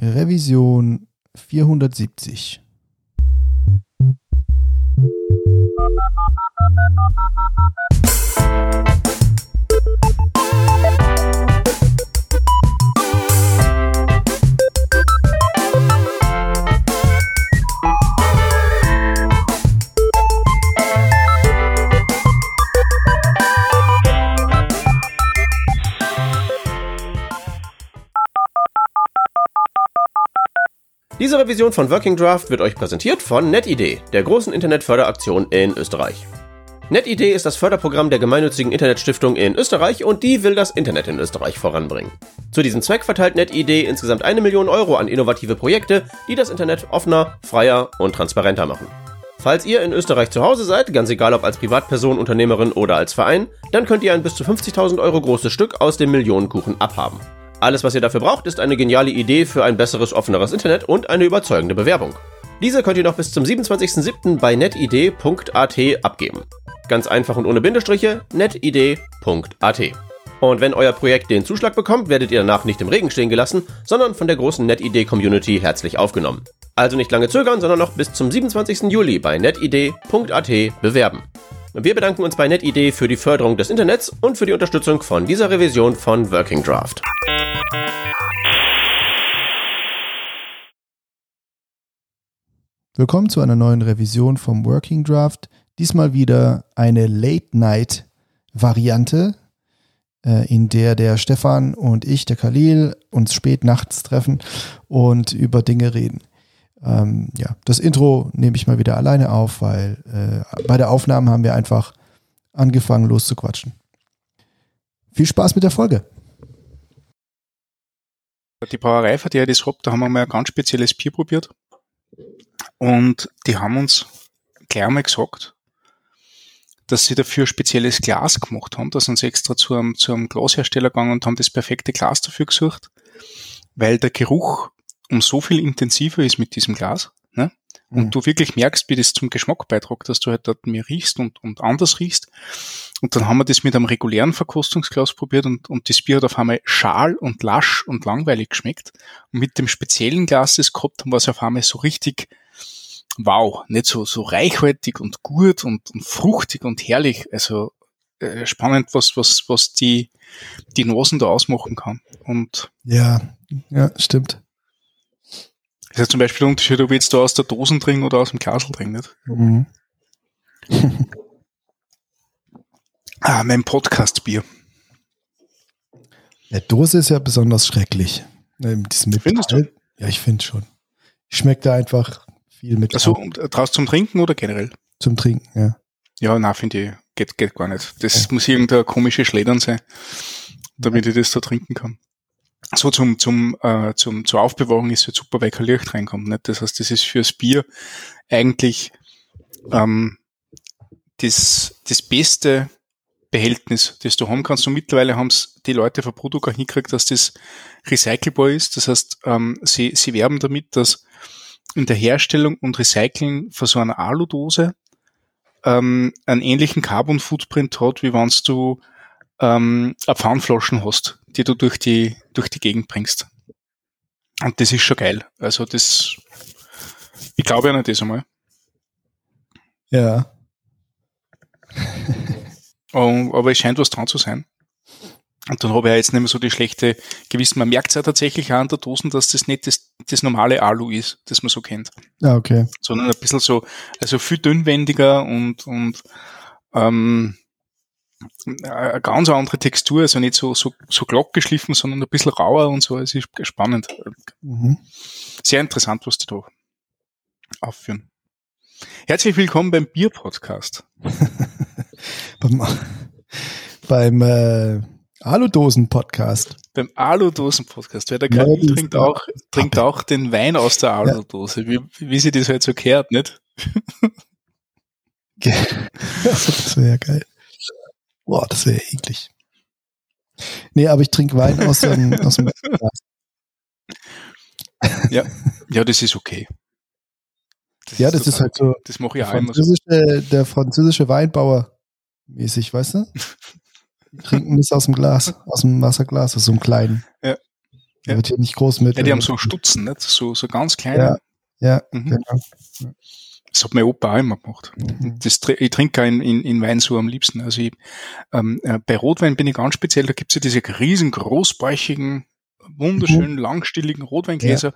Revision 470. Diese Revision von Working Draft wird euch präsentiert von NetID, der großen Internetförderaktion in Österreich. NetID ist das Förderprogramm der gemeinnützigen Internetstiftung in Österreich und die will das Internet in Österreich voranbringen. Zu diesem Zweck verteilt NetID insgesamt eine Million Euro an innovative Projekte, die das Internet offener, freier und transparenter machen. Falls ihr in Österreich zu Hause seid, ganz egal ob als Privatperson, Unternehmerin oder als Verein, dann könnt ihr ein bis zu 50.000 Euro großes Stück aus dem Millionenkuchen abhaben. Alles, was ihr dafür braucht, ist eine geniale Idee für ein besseres, offeneres Internet und eine überzeugende Bewerbung. Diese könnt ihr noch bis zum 27.07. bei netid.at abgeben. Ganz einfach und ohne Bindestriche, netid.at. Und wenn euer Projekt den Zuschlag bekommt, werdet ihr danach nicht im Regen stehen gelassen, sondern von der großen NetID-Community herzlich aufgenommen. Also nicht lange zögern, sondern noch bis zum 27. Juli bei netid.at bewerben. Wir bedanken uns bei NetID für die Förderung des Internets und für die Unterstützung von dieser Revision von Working Draft. Willkommen zu einer neuen Revision vom Working Draft. Diesmal wieder eine Late-Night-Variante, äh, in der der Stefan und ich, der Khalil, uns spät nachts treffen und über Dinge reden. Ähm, ja, das Intro nehme ich mal wieder alleine auf, weil äh, bei der Aufnahme haben wir einfach angefangen loszuquatschen. Viel Spaß mit der Folge. Die Brauerei, für die ich das hab, da haben wir mal ein ganz spezielles Bier probiert. Und die haben uns gleich einmal gesagt, dass sie dafür spezielles Glas gemacht haben. Da sind sie extra zu einem, zu einem Glashersteller gegangen und haben das perfekte Glas dafür gesucht, weil der Geruch um so viel intensiver ist mit diesem Glas. Und mhm. du wirklich merkst, wie das zum Geschmack beiträgt, dass du halt dort mehr riechst und, und anders riechst. Und dann haben wir das mit einem regulären Verkostungsglas probiert und, und das Bier hat auf einmal schal und lasch und langweilig geschmeckt. Und mit dem speziellen Glas, das gehabt haben, war es auf einmal so richtig wow, nicht so, so reichhaltig und gut und, und fruchtig und herrlich. Also äh, spannend, was, was, was die, die Nasen da ausmachen kann. Und ja, ja, stimmt. Das ist zum Beispiel der Unterschied, ob ich jetzt da aus der Dosen trinke oder aus dem Glasl trinke, nicht? Mhm. ah, mein Podcast-Bier. Der Dose ist ja besonders schrecklich. Mit diesem Findest du? Ja, ich finde schon. Schmeckt da einfach viel mit. Also draus zum Trinken oder generell? Zum Trinken, ja. Ja, na finde ich, geht, geht gar nicht. Das ja. muss irgendein komische Schledern sein, damit ich das da trinken kann. So zum, zum, äh, zum, zur Aufbewahrung ist es super, weil kein Licht reinkommt. Nicht? Das heißt, das ist fürs Bier eigentlich ähm, das, das beste Behältnis, das du haben kannst. Und mittlerweile haben es die Leute von Produkt auch hingekriegt, dass das recycelbar ist. Das heißt, ähm, sie, sie werben damit, dass in der Herstellung und Recyceln von so einer Aludose ähm, einen ähnlichen Carbon Footprint hat, wie wenn du ähm, eine Pfannflaschen hast, die du durch die, durch die Gegend bringst. Und das ist schon geil. Also das, ich glaube ja nicht das einmal. Ja. um, aber es scheint was dran zu sein. Und dann habe ich jetzt nicht mehr so die schlechte Gewissen. Man merkt es ja tatsächlich auch an der Dosen, dass das nicht das, das normale Alu ist, das man so kennt. Ja, okay. Sondern ein bisschen so, also viel dünnwendiger und, und ähm, eine ganz andere Textur, also nicht so, so, so glatt geschliffen, sondern ein bisschen rauer und so. Es ist spannend. Mhm. Sehr interessant, was die da aufführen. Herzlich willkommen beim Bier-Podcast. beim beim äh, Aludosen-Podcast. Beim Aludosen-Podcast. Weil der Karin ja, trinkt auch, trinkt auch den Wein aus der Aludose, ja. wie, wie sie das halt so kehrt, nicht? das wäre ja geil. Boah, das wäre eklig. Nee, aber ich trinke Wein aus dem, aus dem ja. ja, das ist okay. Das ja, das ist, ist halt so. Das mache ich auch immer so. Der französische Weinbauer mäßig, weißt du? Die trinken das aus dem Glas, aus dem Wasserglas, aus so einem kleinen. Ja. Ja. Wird hier nicht groß mit. Ja, die haben so Stutzen, nicht? So, so ganz kleine. Ja, ja mhm. genau. Das hat mein Opa auch immer gemacht. Mhm. Das, ich trinke in, in, in Wein so am liebsten. Also ich, ähm, äh, bei Rotwein bin ich ganz speziell, da gibt's ja diese riesen großbäuchigen, wunderschönen, mhm. langstieligen Rotweingläser. Ja.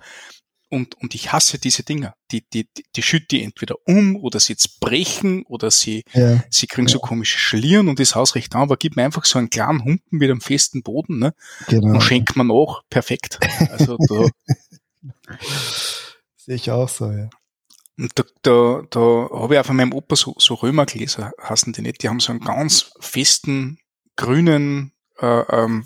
Und, und ich hasse diese Dinger. Die, die, die, die schütte die entweder um oder sie jetzt brechen oder sie, ja. sie kriegen ja. so komische Schlieren und das Haus recht an, aber gib mir einfach so einen kleinen Humpen mit einem festen Boden, ne? Genau. Und schenkt man auch perfekt. Also da. Sehe ich auch so, ja. Und da, da, da habe ich auch von meinem Opa so, so Römergläser, hassen die nicht. Die haben so einen ganz festen, grünen, äh, ähm,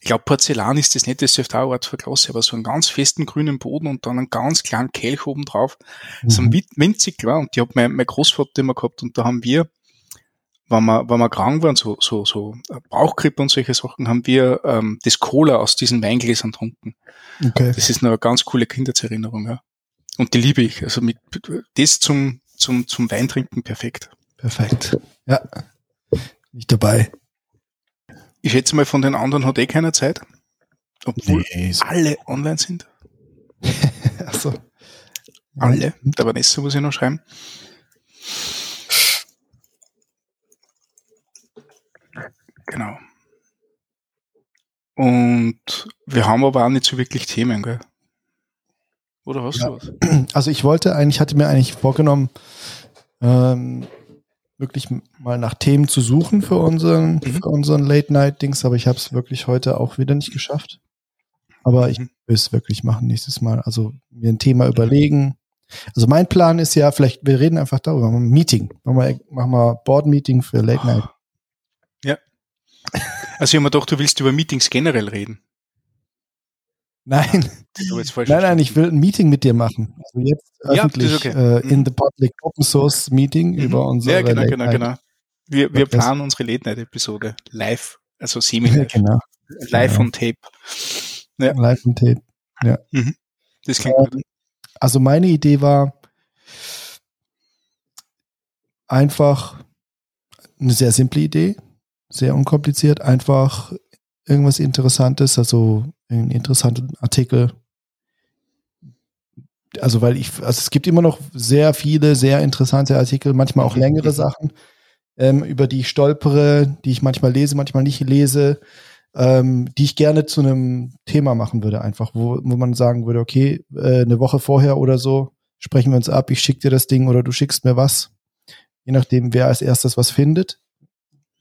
ich glaube Porzellan ist das nicht, das dürfte auch Art für Klasse, aber so einen ganz festen grünen Boden und dann einen ganz kleinen Kelch oben drauf. Mhm. So winzig klar. Und die hat mein, mein Großvater immer gehabt und da haben wir, wenn wir, wenn wir krank waren, so, so, so Bauchgrippe und solche Sachen, haben wir ähm, das Cola aus diesen Weingläsern getrunken. Okay. Das ist eine ganz coole Kindheitserinnerung, ja. Und die liebe ich. Also mit das zum, zum, zum Weintrinken perfekt. Perfekt. Ja. Nicht dabei. Ich schätze mal, von den anderen hat eh keiner Zeit. Obwohl nee, so. alle online sind. Achso. Alle. Der Vanessa muss ich noch schreiben. Genau. Und wir haben aber auch nicht so wirklich Themen, gell? Oder hast ja. du was? Also ich wollte eigentlich, hatte mir eigentlich vorgenommen, ähm, wirklich mal nach Themen zu suchen für unseren, mhm. für unseren Late-Night-Dings, aber ich habe es wirklich heute auch wieder nicht geschafft. Aber ich mhm. will es wirklich machen nächstes Mal. Also mir ein Thema überlegen. Also mein Plan ist ja, vielleicht, wir reden einfach darüber, ein Meeting. Machen wir, machen wir Board-Meeting für Late Night. Ja. Also ich habe mir gedacht, du willst über Meetings generell reden. Nein. nein, nein, ich will ein Meeting mit dir machen. Also jetzt öffentlich ja, okay. äh, in the public Open Source Meeting mhm. über unsere Ja, genau, genau, genau. Wir, wir planen unsere Late Night Episode live, also semi ja, genau. live genau. on Tape. Ja. Live on Tape. Ja. Mhm. Das klingt ähm, gut. Also meine Idee war einfach eine sehr simple Idee, sehr unkompliziert, einfach irgendwas Interessantes, also einen interessanten Artikel. Also, weil ich, also es gibt immer noch sehr viele, sehr interessante Artikel, manchmal auch längere Sachen, ähm, über die ich stolpere, die ich manchmal lese, manchmal nicht lese, ähm, die ich gerne zu einem Thema machen würde, einfach, wo, wo man sagen würde, okay, äh, eine Woche vorher oder so sprechen wir uns ab, ich schicke dir das Ding oder du schickst mir was. Je nachdem, wer als erstes was findet.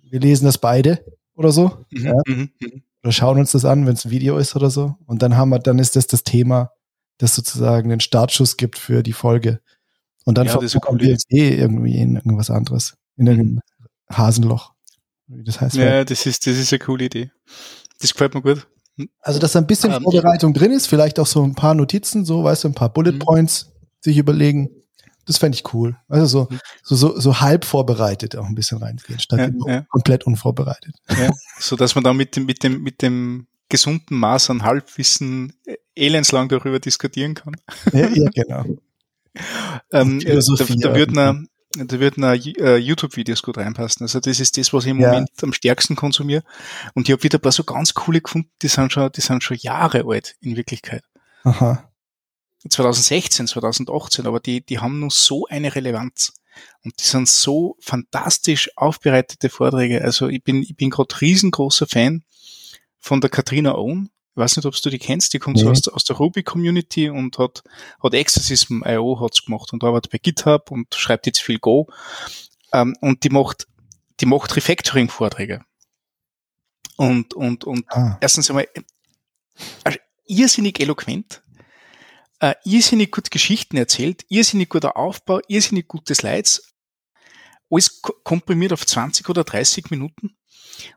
Wir lesen das beide oder so. Mhm, ja. Oder schauen uns das an, wenn es ein Video ist oder so. Und dann haben wir, dann ist das das Thema, das sozusagen den Startschuss gibt für die Folge. Und dann ja, cool wir eh irgendwie in irgendwas anderes. In einem mhm. Hasenloch. Wie das heißt. Ja, das ist, das ist eine coole Idee. Das gefällt mir gut. Also, dass da ein bisschen um, ähm, Vorbereitung drin ist, vielleicht auch so ein paar Notizen, so, weißt du, ein paar Bullet mhm. Points sich überlegen. Das fände ich cool. Also so, mhm. so, so, so halb vorbereitet auch ein bisschen reingehen, statt ja, ja. komplett unvorbereitet. Ja, so dass man da mit dem, mit dem, mit dem gesunden Maß an Halbwissen elendslang darüber diskutieren kann. Ja, ja genau. ähm, da, da würden eine, da würden uh, YouTube-Videos gut reinpassen. Also das ist das, was ich im ja. Moment am stärksten konsumiere. Und ich habe wieder ein paar so ganz coole gefunden, die sind schon, die sind schon Jahre alt in Wirklichkeit. Aha. 2016, 2018, aber die, die haben nur so eine Relevanz. Und die sind so fantastisch aufbereitete Vorträge. Also ich bin, ich bin gerade riesengroßer Fan von der Katrina Owen. Ich weiß nicht, ob du die kennst, die kommt nee. so aus, aus der Ruby-Community und hat, hat Exorcism.io hat's gemacht und arbeitet bei GitHub und schreibt jetzt viel Go. Ähm, und die macht, die macht Refactoring-Vorträge. Und, und, und ah. erstens einmal, also irrsinnig eloquent, äh, irrsinnig gut Geschichten erzählt, irrsinnig guter Aufbau, irrsinnig gute Slides, alles komprimiert auf 20 oder 30 Minuten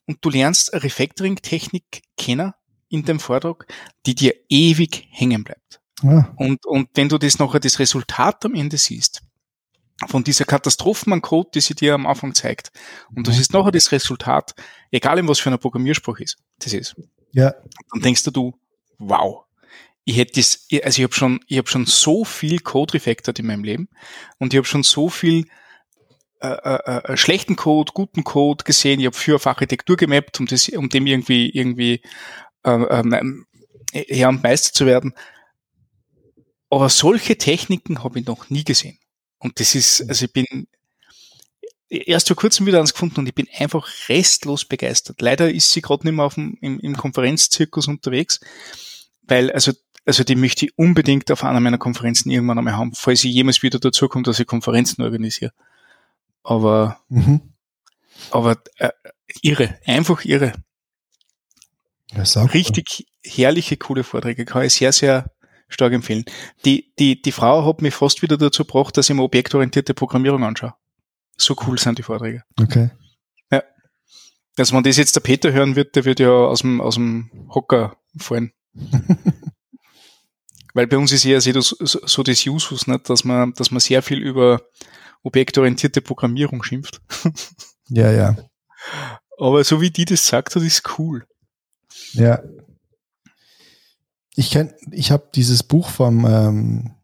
und du lernst eine Refactoring-Technik kennen in dem Vortrag, die dir ewig hängen bleibt. Ja. Und, und wenn du das nachher das Resultat am Ende siehst, von dieser Katastrophen an Code, die sie dir am Anfang zeigt, und das ist nachher das Resultat, egal in was für einer Programmiersprache ist, das ist. Ja. Dann denkst du, wow, ich hätte das, also ich habe schon, ich habe schon so viel Code refactored in meinem Leben und ich habe schon so viel äh, äh, äh, schlechten Code, guten Code gesehen. Ich habe für auf Architektur gemappt, um das, um dem irgendwie irgendwie äh, Herr und Meister zu werden. Aber solche Techniken habe ich noch nie gesehen. Und das ist, also ich bin erst vor kurzem wieder eins gefunden und ich bin einfach restlos begeistert. Leider ist sie gerade nicht mehr auf dem, im, im Konferenzzirkus unterwegs, weil, also, also die möchte ich unbedingt auf einer meiner Konferenzen irgendwann einmal haben, falls ich jemals wieder dazu komme, dass ich Konferenzen organisiere. Aber, mhm. aber äh, irre, einfach irre. Richtig herrliche, coole Vorträge, kann ich sehr, sehr stark empfehlen. Die, die, die Frau hat mich fast wieder dazu gebracht, dass ich mir objektorientierte Programmierung anschaue. So cool sind die Vorträge. Okay. Ja. Also wenn das jetzt der Peter hören wird, der wird ja aus dem, aus dem Hocker fallen. Weil bei uns ist eher so, so, das Usus, nicht, dass man, dass man sehr viel über objektorientierte Programmierung schimpft. Ja, ja. Aber so wie die das sagt hat, ist cool. Ja. Ich kenn, ich habe dieses Buch vom, ähm,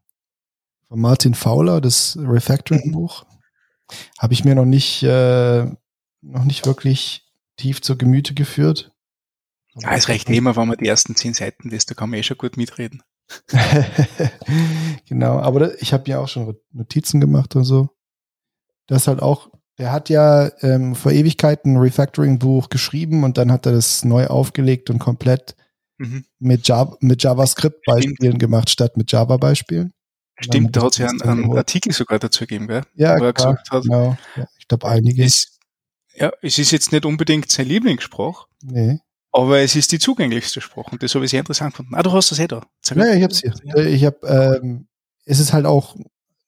von Martin Fowler, das Refactoring-Buch, habe ich mir noch nicht, äh, noch nicht wirklich tief zur Gemüte geführt. Ja, es reicht immer, wenn man die ersten zehn Seiten liest, da kann man eh schon gut mitreden. genau, aber ich habe ja auch schon Notizen gemacht und so. Das halt auch, der hat ja ähm, vor Ewigkeiten ein Refactoring-Buch geschrieben und dann hat er das neu aufgelegt und komplett mhm. mit, Java, mit JavaScript-Beispielen gemacht, statt mit Java-Beispielen. Stimmt, da hat es ja einen, einen, Artikel sogar dazu gegeben, gell? Ja, Wo klar, gesagt hat, genau. Ja, ich glaube einige. Es, ja, es ist jetzt nicht unbedingt sein Lieblingssprach. Nee. Aber es ist die zugänglichste Sprache und das habe ich sehr interessant gefunden. Ah, du hast das eh da. Sag ja, ich hab's hier. Ich hab, ähm, es ist halt auch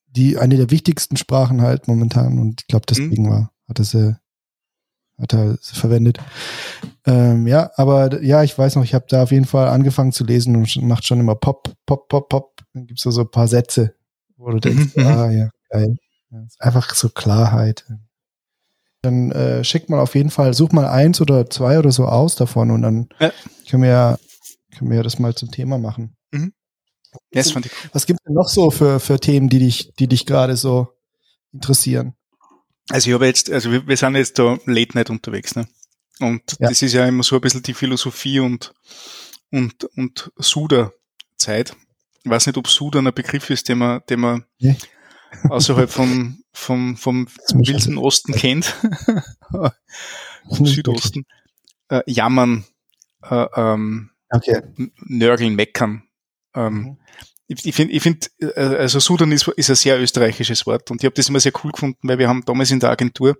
die, eine der wichtigsten Sprachen halt momentan und ich glaube, deswegen mhm. war, hat er sie, hat er sie verwendet. Ähm, ja, aber ja, ich weiß noch, ich habe da auf jeden Fall angefangen zu lesen und macht schon immer Pop, Pop, Pop, Pop dann gibt es so ein paar Sätze, wo du denkst, mhm. ah ja, geil. einfach so Klarheit. Dann äh, schick mal auf jeden Fall, such mal eins oder zwei oder so aus davon und dann ja. können wir ja, können wir das mal zum Thema machen. Mhm. Yes, cool. Was gibt es denn noch so für, für Themen, die dich, die dich gerade so interessieren? Also ich habe jetzt, also wir, wir sind jetzt da Late Night unterwegs, ne? Und ja. das ist ja immer so ein bisschen die Philosophie und, und, und Suda-Zeit. Ich weiß nicht, ob Sudan ein Begriff ist, den man, den man ja. außerhalb vom, vom, vom wilden Osten kennt. vom Südosten. Äh, jammern, äh, ähm, okay. nörgeln, meckern. Ähm, mhm. Ich, ich finde, ich find, äh, also Sudan ist, ist ein sehr österreichisches Wort und ich habe das immer sehr cool gefunden, weil wir haben damals in der Agentur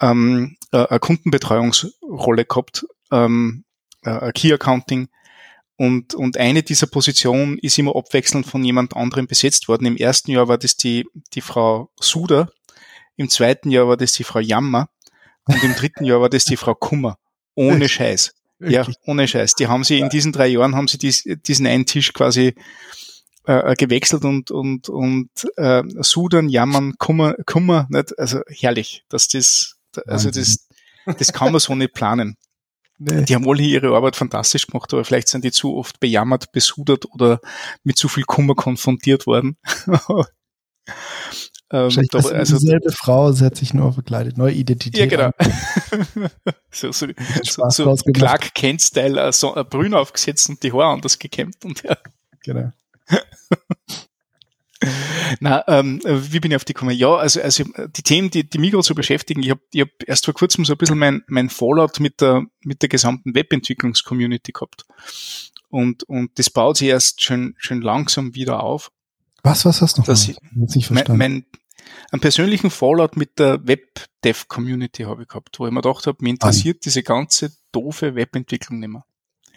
ähm, eine Kundenbetreuungsrolle gehabt, ähm, Key Accounting, und, und eine dieser Positionen ist immer abwechselnd von jemand anderem besetzt worden. Im ersten Jahr war das die, die Frau Suder, im zweiten Jahr war das die Frau Jammer und im dritten Jahr war das die Frau Kummer. Ohne Scheiß. Ja, ohne Scheiß. Die haben sie in diesen drei Jahren haben sie dies, diesen einen Tisch quasi äh, gewechselt und und und äh, Sudern, Jammern, Kummer, Kummer, nicht? also herrlich, dass das, also das, das kann man so nicht planen. Nee. Die haben alle ihre Arbeit fantastisch gemacht, aber vielleicht sind die zu oft bejammert, besudert oder mit zu viel Kummer konfrontiert worden. ähm, da, also, dieselbe Frau, sie hat sich nur verkleidet, neue Identität. Ja, genau. so, so, so, so Clark Kent-Style, äh, so, äh, Brühen aufgesetzt und die Haare anders gekämmt und ja. Genau. Na, ähm, wie bin ich auf die gekommen? Ja, also, also die Themen, die, die gerade so beschäftigen, ich habe ich hab erst vor kurzem so ein bisschen mein, mein Fallout mit der, mit der gesamten Webentwicklungscommunity gehabt. Und, und das baut sich erst schön, schön langsam wieder auf. Was, was hast du noch? Dass ich, nicht verstanden. Mein, mein, einen persönlichen Fallout mit der Web-Dev-Community habe ich gehabt, wo ich mir gedacht habe, mir interessiert ah. diese ganze doofe Webentwicklung nicht mehr.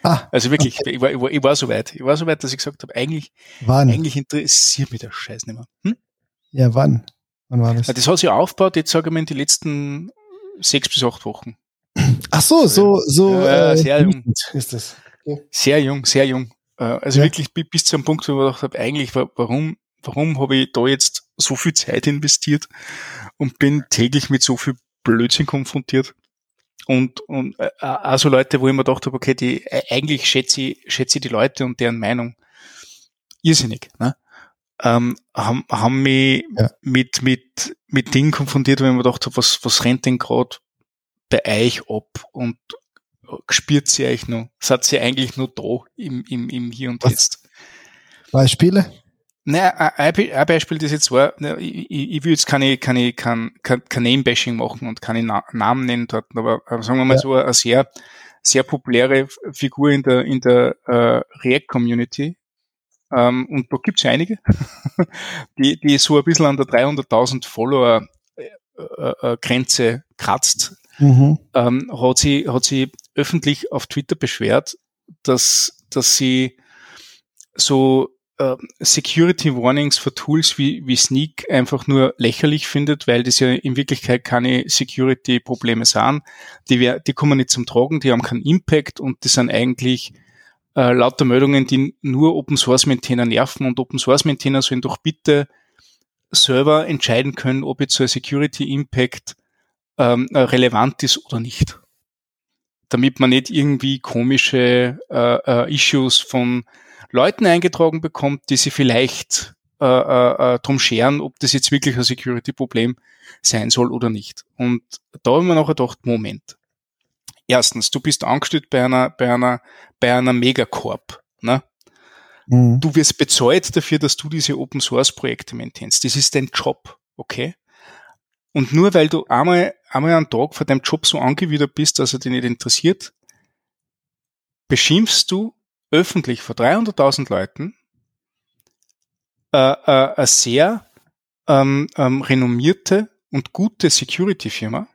Ah, also wirklich, okay. ich, war, ich, war, ich war so weit. Ich war so weit, dass ich gesagt habe, eigentlich, wann? eigentlich interessiert mich der Scheiß nicht mehr. Hm? Ja, wann? Wann war das? Das hat sich aufgebaut, jetzt sage ich mal, in den letzten sechs bis acht Wochen. Ach so, so, so. Ja, äh, sehr jung. Ist das. Okay. Sehr jung, sehr jung. Äh, also ja. wirklich bis zu einem Punkt, wo ich gedacht habe, eigentlich, warum, warum habe ich da jetzt so viel Zeit investiert und bin täglich mit so viel Blödsinn konfrontiert? Und, und äh, also Leute, wo ich mir gedacht habe, okay, die äh, eigentlich schätze ich, schätze ich die Leute und deren Meinung irrsinnig, ne? ähm, haben, haben mich ja. mit, mit, mit Dingen konfrontiert, wo ich mir gedacht habe, was, was rennt denn gerade bei euch ab und spürt sie euch noch? Seid ihr eigentlich nur da im, im, im Hier und Was? Jetzt? Beispiele? Naja, ein Beispiel, das jetzt war, ich, ich will jetzt keine, keine, kein, kein, kein Name-Bashing machen und keine Na Namen nennen dort, aber sagen wir mal ja. so eine sehr, sehr populäre Figur in der, in der äh, React-Community. Ähm, und da gibt's ja einige, die, die so ein bisschen an der 300.000 Follower äh, äh, Grenze kratzt, mhm. ähm, hat sie, hat sie öffentlich auf Twitter beschwert, dass, dass sie so äh, Security Warnings für Tools wie, wie Sneak einfach nur lächerlich findet, weil das ja in Wirklichkeit keine Security Probleme sind. Die, die kommen nicht zum Tragen, die haben keinen Impact und die sind eigentlich äh, lauter Meldungen, die nur Open Source Maintainer nerven und Open Source Maintainer sollen doch bitte selber entscheiden können, ob jetzt so ein Security Impact ähm, äh, relevant ist oder nicht. Damit man nicht irgendwie komische äh, äh, Issues von Leuten eingetragen bekommt, die sie vielleicht äh, äh, äh, drum scheren, ob das jetzt wirklich ein Security-Problem sein soll oder nicht. Und da haben wir nachher gedacht, Moment. Erstens, du bist angestellt bei einer, bei einer, bei einer Megacorp. Ne? Mhm. Du wirst bezahlt dafür, dass du diese Open Source Projekte maintainst. Das ist dein Job, okay? Und nur weil du einmal, einmal einen Tag vor deinem Job so angewidert bist, dass er dich nicht interessiert, beschimpfst du öffentlich vor 300.000 Leuten äh, äh, eine sehr ähm, ähm, renommierte und gute Security-Firma,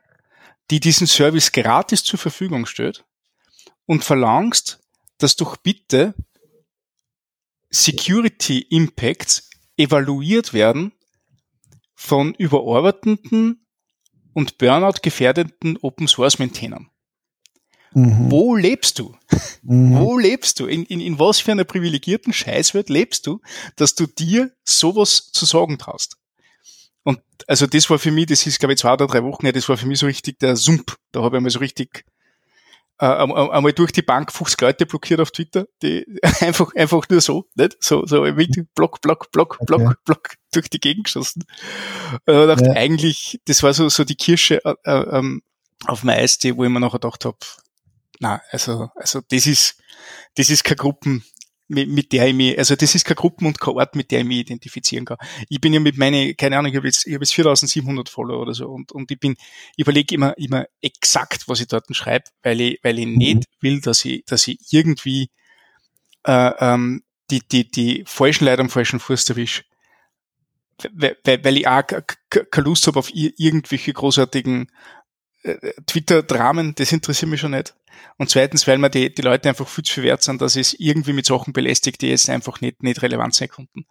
die diesen Service gratis zur Verfügung stellt und verlangst, dass doch bitte Security Impacts evaluiert werden von überarbeitenden und Burnout gefährdeten Open Source Maintainern. Mhm. Wo lebst du? Mhm. Wo lebst du? In, in, in was für einer privilegierten Scheißwelt lebst du, dass du dir sowas zu sagen traust? Und also das war für mich, das ist glaube ich zwei oder drei Wochen, ja, das war für mich so richtig der Sump. Da habe ich mal so richtig äh, einmal durch die Bank 50 Leute blockiert auf Twitter, die einfach, einfach nur so, nicht? So, so mit Block, Block, Block, Block, okay. Block durch die Gegend geschossen. Und ich dachte, ja. eigentlich, das war so, so die Kirsche äh, äh, ähm, auf dem Eis, die, wo ich mir nachher gedacht habe, na, also, also das ist, das ist keine Gruppen, mit, mit der ich mich, also das ist keine Gruppen und kein Ort, mit der ich mich identifizieren kann. Ich bin ja mit meine, keine Ahnung, ich habe jetzt, ich habe jetzt 4700 Follower oder so und, und ich bin, ich überlege immer, immer exakt, was ich dort schreibe, weil ich, weil ich nicht will, dass ich, dass ich irgendwie äh, ähm, die, die, die falschen Leute am falschen Fuß erwische. Weil, weil, weil ich auch keine Lust habe auf irgendwelche großartigen Twitter-Dramen, das interessiert mich schon nicht. Und zweitens, weil mir die, die Leute einfach viel zu viel wert sind, dass es irgendwie mit Sachen belästigt, die jetzt einfach nicht, nicht relevant sein konnten.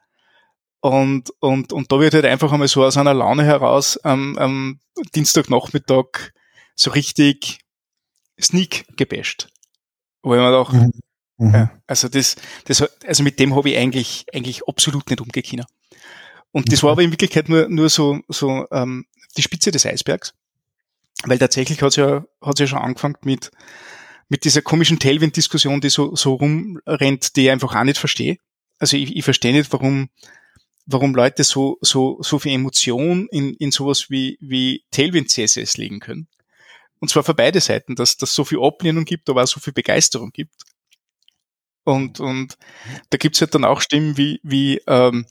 Und, und, und da wird halt einfach einmal so aus einer Laune heraus am, am Dienstagnachmittag so richtig Sneak gebasht. Wo ich mir dachte, mhm. Mhm. Ja, also das, das, also mit dem habe ich eigentlich, eigentlich absolut nicht umgekehrt. Und das war aber in Wirklichkeit nur, nur so, so ähm, die Spitze des Eisbergs. Weil tatsächlich hat es ja, hat's ja schon angefangen mit, mit dieser komischen Tailwind-Diskussion, die so, so rumrennt, die ich einfach auch nicht verstehe. Also ich, ich verstehe nicht, warum, warum Leute so, so, so viel Emotion in, in sowas wie, wie Tailwind CSS legen können. Und zwar für beide Seiten, dass das so viel Ablehnung gibt, aber auch so viel Begeisterung gibt. Und, und da gibt's halt dann auch Stimmen wie, wie ähm,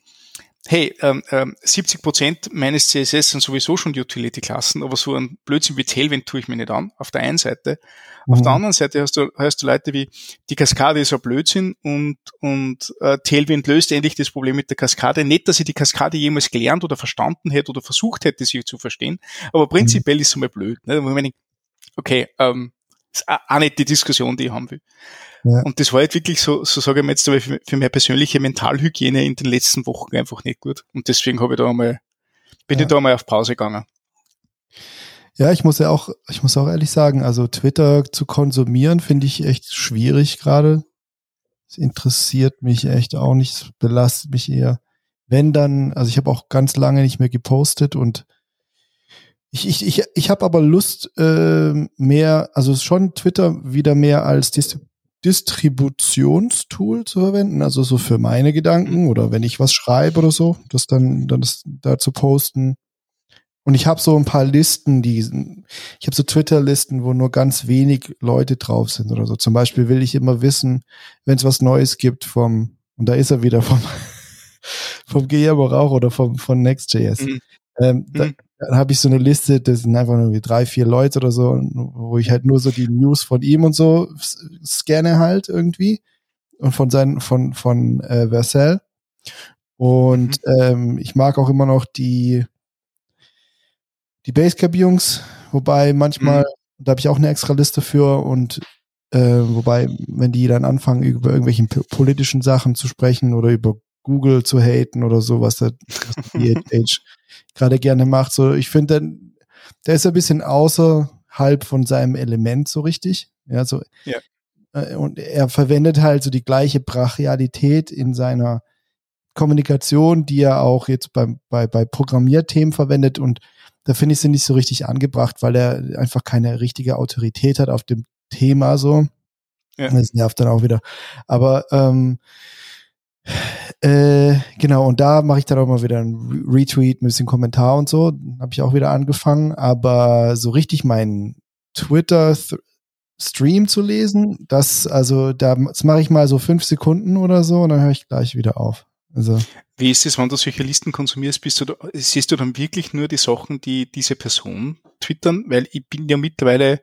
hey, ähm, ähm, 70 Prozent meines CSS sind sowieso schon Utility-Klassen, aber so ein Blödsinn wie Tailwind tue ich mir nicht an, auf der einen Seite. Mhm. Auf der anderen Seite hast du, hast du Leute wie, die Kaskade ist ein Blödsinn und, und äh, Tailwind löst endlich das Problem mit der Kaskade. Nicht, dass ich die Kaskade jemals gelernt oder verstanden hätte oder versucht hätte, sie zu verstehen, aber prinzipiell mhm. ist es einmal blöd. Ne? Okay, ähm, ist auch nicht die Diskussion, die ich haben will. Ja. Und das war halt wirklich so, so sage ich mal jetzt, aber für, für meine persönliche Mentalhygiene in den letzten Wochen einfach nicht gut. Und deswegen habe ich da einmal, bin ja. ich da einmal auf Pause gegangen. Ja, ich muss ja auch, ich muss auch ehrlich sagen, also Twitter zu konsumieren finde ich echt schwierig gerade. Es interessiert mich echt auch nicht, es belastet mich eher. Wenn dann, also ich habe auch ganz lange nicht mehr gepostet und ich, ich, ich, ich habe aber Lust, äh, mehr, also schon Twitter wieder mehr als Dis Distributionstool zu verwenden, also so für meine Gedanken oder wenn ich was schreibe oder so, das dann, dann das, da zu posten. Und ich habe so ein paar Listen, die ich habe so Twitter-Listen, wo nur ganz wenig Leute drauf sind oder so. Zum Beispiel will ich immer wissen, wenn es was Neues gibt vom, und da ist er wieder vom, vom Guillermo Rauch oder vom, von Next.js. Mhm. Ähm, mhm. Da, dann habe ich so eine Liste, das sind einfach nur drei, vier Leute oder so, wo ich halt nur so die News von ihm und so scanne halt irgendwie und von seinen, von, von äh, Vercel. Und mhm. ähm, ich mag auch immer noch die, die Basecap-Jungs, wobei manchmal, mhm. da habe ich auch eine extra Liste für und äh, wobei, wenn die dann anfangen, über irgendwelchen politischen Sachen zu sprechen oder über Google zu haten oder so, was der, DH gerade gerne macht, so ich finde, der, der ist ein bisschen außerhalb von seinem Element so richtig. Ja, so. Ja. Äh, und er verwendet halt so die gleiche Brachialität in seiner Kommunikation, die er auch jetzt beim, bei, bei Programmierthemen verwendet und da finde ich sie nicht so richtig angebracht, weil er einfach keine richtige Autorität hat auf dem Thema so. Ja. Das nervt dann auch wieder. Aber ähm, äh, genau, und da mache ich dann auch mal wieder ein Retweet, ein bisschen Kommentar und so. Habe ich auch wieder angefangen. Aber so richtig meinen Twitter-Stream zu lesen, das, also da, das mache ich mal so fünf Sekunden oder so und dann höre ich gleich wieder auf. Also. Wie ist es, wenn du solche Listen konsumierst? Bist du da, siehst du dann wirklich nur die Sachen, die diese Person twittern? Weil ich bin ja mittlerweile,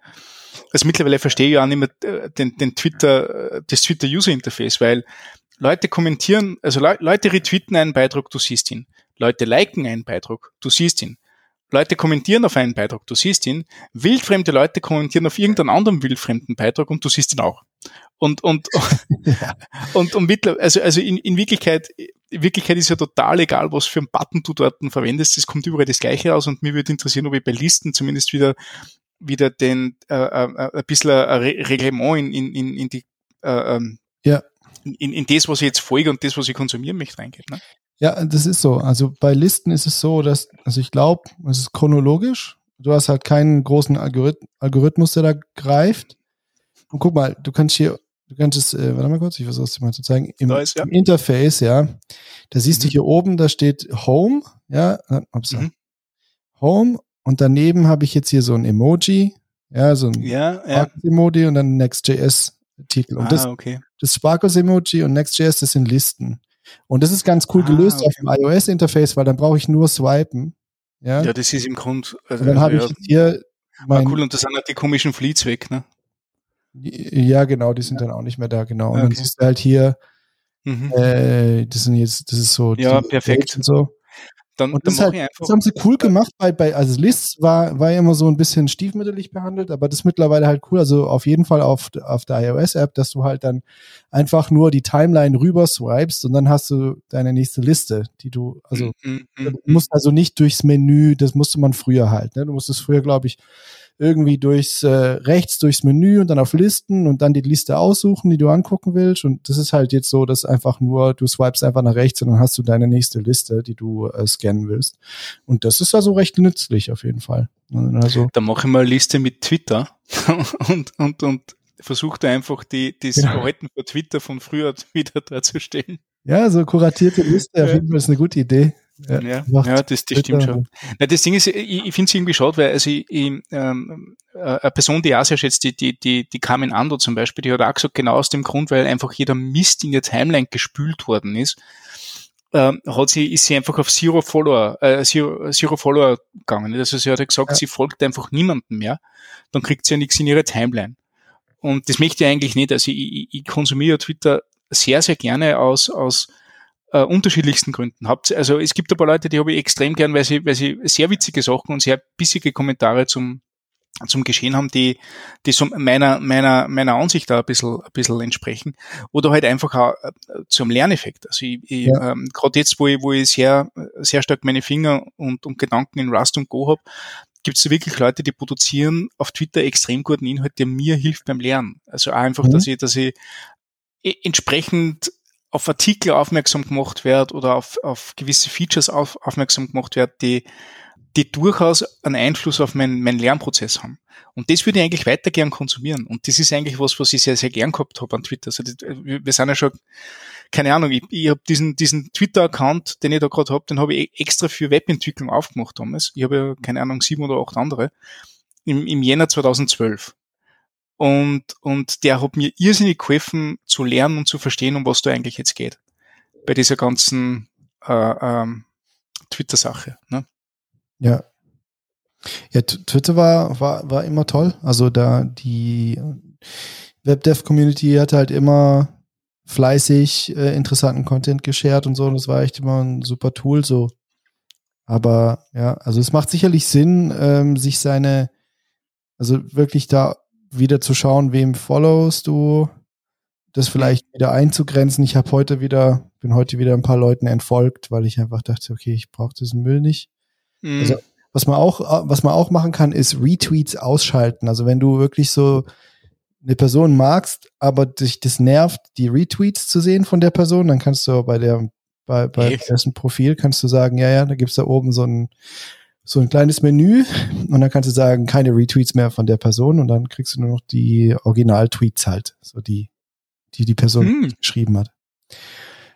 also mittlerweile verstehe ich auch nicht mehr äh, den, den Twitter, äh, das Twitter User Interface, weil Leute kommentieren, also Le Leute retweeten einen Beitrag, du siehst ihn. Leute liken einen Beitrag, du siehst ihn. Leute kommentieren auf einen Beitrag, du siehst ihn. Wildfremde Leute kommentieren auf irgendeinen anderen wildfremden Beitrag und du siehst ihn auch. Und, und, und, und, und also, also in, in Wirklichkeit, in Wirklichkeit ist ja total egal, was für einen Button du dort verwendest. Es kommt überall das Gleiche raus und mir würde interessieren, ob ich bei Listen zumindest wieder, wieder den, äh, äh, ein bisschen ein Reglement in, in, in, in die, äh, ähm, ja. In, in das, was ich jetzt folge und das, was ich konsumieren möchte, reingeht. Ne? Ja, das ist so. Also bei Listen ist es so, dass, also ich glaube, es ist chronologisch. Du hast halt keinen großen Algorithmus, der da greift. Und guck mal, du kannst hier Du könntest, äh, warte mal kurz, ich versuche es dir mal zu zeigen. Im, ist, ja. im Interface, ja, da siehst mhm. du hier oben, da steht Home, ja, ups, mhm. Home und daneben habe ich jetzt hier so ein Emoji, ja, so ein ja, ja. Emoji und dann Next.js-Titel. Und ah, das, okay. das Sparkles-Emoji und Next.js, das sind Listen. Und das ist ganz cool ah, gelöst okay. auf dem iOS-Interface, weil dann brauche ich nur swipen. Ja, ja das ist im Grund. Also, und dann habe ja. ich hier mein, ah, cool, und das sind halt die komischen Fleets weg, ne? Ja, genau, die sind dann auch nicht mehr da, genau. Und okay. dann siehst du halt hier, mhm. äh, das sind jetzt, das ist so. Ja, perfekt. Und so. Dann, und das, halt, das haben sie cool gemacht, bei, bei also Lists war, war ja immer so ein bisschen stiefmütterlich behandelt, aber das ist mittlerweile halt cool. Also auf jeden Fall auf, auf der iOS-App, dass du halt dann einfach nur die Timeline rüber swipest und dann hast du deine nächste Liste, die du, also mhm, du mhm, musst also nicht durchs Menü, das musste man früher halt. Ne? Du musstest früher, glaube ich, irgendwie durchs äh, rechts durchs Menü und dann auf Listen und dann die Liste aussuchen, die du angucken willst. Und das ist halt jetzt so, dass einfach nur, du swipest einfach nach rechts und dann hast du deine nächste Liste, die du äh, scannen willst. Und das ist also recht nützlich auf jeden Fall. Also, dann mache ich mal eine Liste mit Twitter und, und, und versuche da einfach die, das ja. Verhalten von Twitter von früher wieder darzustellen. Ja, so kuratierte Liste auf jeden Fall ist eine gute Idee. Ja, ja, ja das, das stimmt schon. Na, das Ding ist, ich, ich finde es irgendwie schade, weil also ich, ich, ähm, äh, eine Person, die ich auch sehr schätzt, die, die, die, die Carmen Ando zum Beispiel, die hat auch gesagt, genau aus dem Grund, weil einfach jeder Mist in ihr Timeline gespült worden ist, ähm, hat sie, ist sie einfach auf Zero Follower, äh, Zero, Zero Follower gegangen. Also sie hat gesagt, ja. sie folgt einfach niemandem mehr, dann kriegt sie ja nichts in ihre Timeline. Und das möchte ich eigentlich nicht. Also ich, ich, ich konsumiere Twitter sehr, sehr gerne aus, aus äh, unterschiedlichsten Gründen habt. Also es gibt ein paar Leute, die habe ich extrem gern, weil sie, weil sie sehr witzige Sachen und sehr bissige Kommentare zum, zum Geschehen haben, die, die so meiner, meiner, meiner Ansicht da ein bisschen, ein bisschen entsprechen. Oder halt einfach auch äh, zum Lerneffekt. Also ich, ich ja. ähm, gerade jetzt, wo ich, wo ich sehr, sehr stark meine Finger und, und Gedanken in Rust und Go habe, gibt es wirklich Leute, die produzieren auf Twitter extrem guten Inhalt, der mir hilft beim Lernen. Also einfach, mhm. dass ich, dass ich e, entsprechend auf Artikel aufmerksam gemacht wird oder auf, auf gewisse Features auf, aufmerksam gemacht wird, die, die durchaus einen Einfluss auf meinen, meinen Lernprozess haben. Und das würde ich eigentlich weiter gern konsumieren. Und das ist eigentlich was, was ich sehr, sehr gern gehabt habe an Twitter. Also das, wir sind ja schon, keine Ahnung, ich, ich habe diesen, diesen Twitter-Account, den ich da gerade habe, den habe ich extra für Webentwicklung aufgemacht damals. Ich habe ja, keine Ahnung, sieben oder acht andere. Im, im Jänner 2012. Und, und der hat mir irrsinnig geholfen zu lernen und zu verstehen, um was da eigentlich jetzt geht. Bei dieser ganzen äh, ähm, Twitter-Sache. Ne? Ja. Ja, Twitter war, war, war immer toll. Also da die WebDev-Community hat halt immer fleißig äh, interessanten Content geshared und so. Und das war echt immer ein super Tool so. Aber ja, also es macht sicherlich Sinn, ähm, sich seine, also wirklich da wieder zu schauen, wem followst du, das vielleicht wieder einzugrenzen. Ich habe heute wieder, bin heute wieder ein paar Leuten entfolgt, weil ich einfach dachte, okay, ich brauche diesen Müll nicht. Mhm. Also, was man auch, was man auch machen kann, ist Retweets ausschalten. Also wenn du wirklich so eine Person magst, aber dich das nervt, die Retweets zu sehen von der Person, dann kannst du bei der, bei, bei dessen Profil kannst du sagen, ja, ja, da gibt's da oben so ein, so ein kleines Menü und dann kannst du sagen, keine Retweets mehr von der Person und dann kriegst du nur noch die Original-Tweets halt, so die, die die Person hm. geschrieben hat.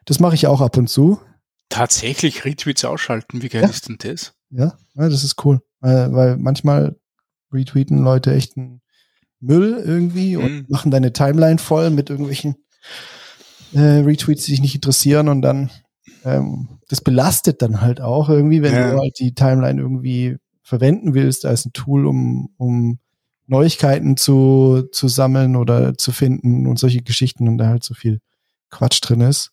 Das mache ich auch ab und zu. Tatsächlich Retweets ausschalten, wie geil ja. ist denn das? Ja, ja das ist cool, weil, weil manchmal retweeten Leute echt einen Müll irgendwie und hm. machen deine Timeline voll mit irgendwelchen äh, Retweets, die dich nicht interessieren und dann ähm, das belastet dann halt auch irgendwie, wenn ja. du halt die Timeline irgendwie verwenden willst als ein Tool, um, um Neuigkeiten zu, zu sammeln oder zu finden und solche Geschichten und da halt so viel Quatsch drin ist.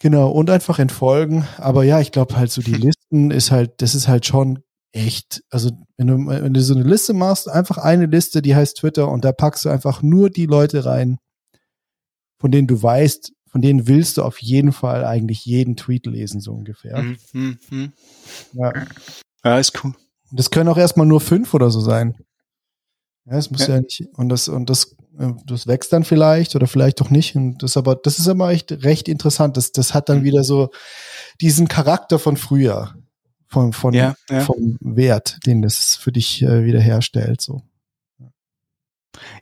Genau, und einfach entfolgen. Aber ja, ich glaube halt so die Listen ist halt, das ist halt schon echt, also wenn du, wenn du so eine Liste machst, einfach eine Liste, die heißt Twitter und da packst du einfach nur die Leute rein, von denen du weißt, von denen willst du auf jeden Fall eigentlich jeden Tweet lesen, so ungefähr. Mh, mh. Ja. ja, ist cool. Und das können auch erstmal nur fünf oder so sein. Ja, es muss ja. ja, nicht, und das, und das, äh, das wächst dann vielleicht oder vielleicht doch nicht. Und das aber, das ist aber echt recht interessant. Das, das hat dann mhm. wieder so diesen Charakter von früher, von, von, ja, ja. vom Wert, den das für dich äh, wieder herstellt, so.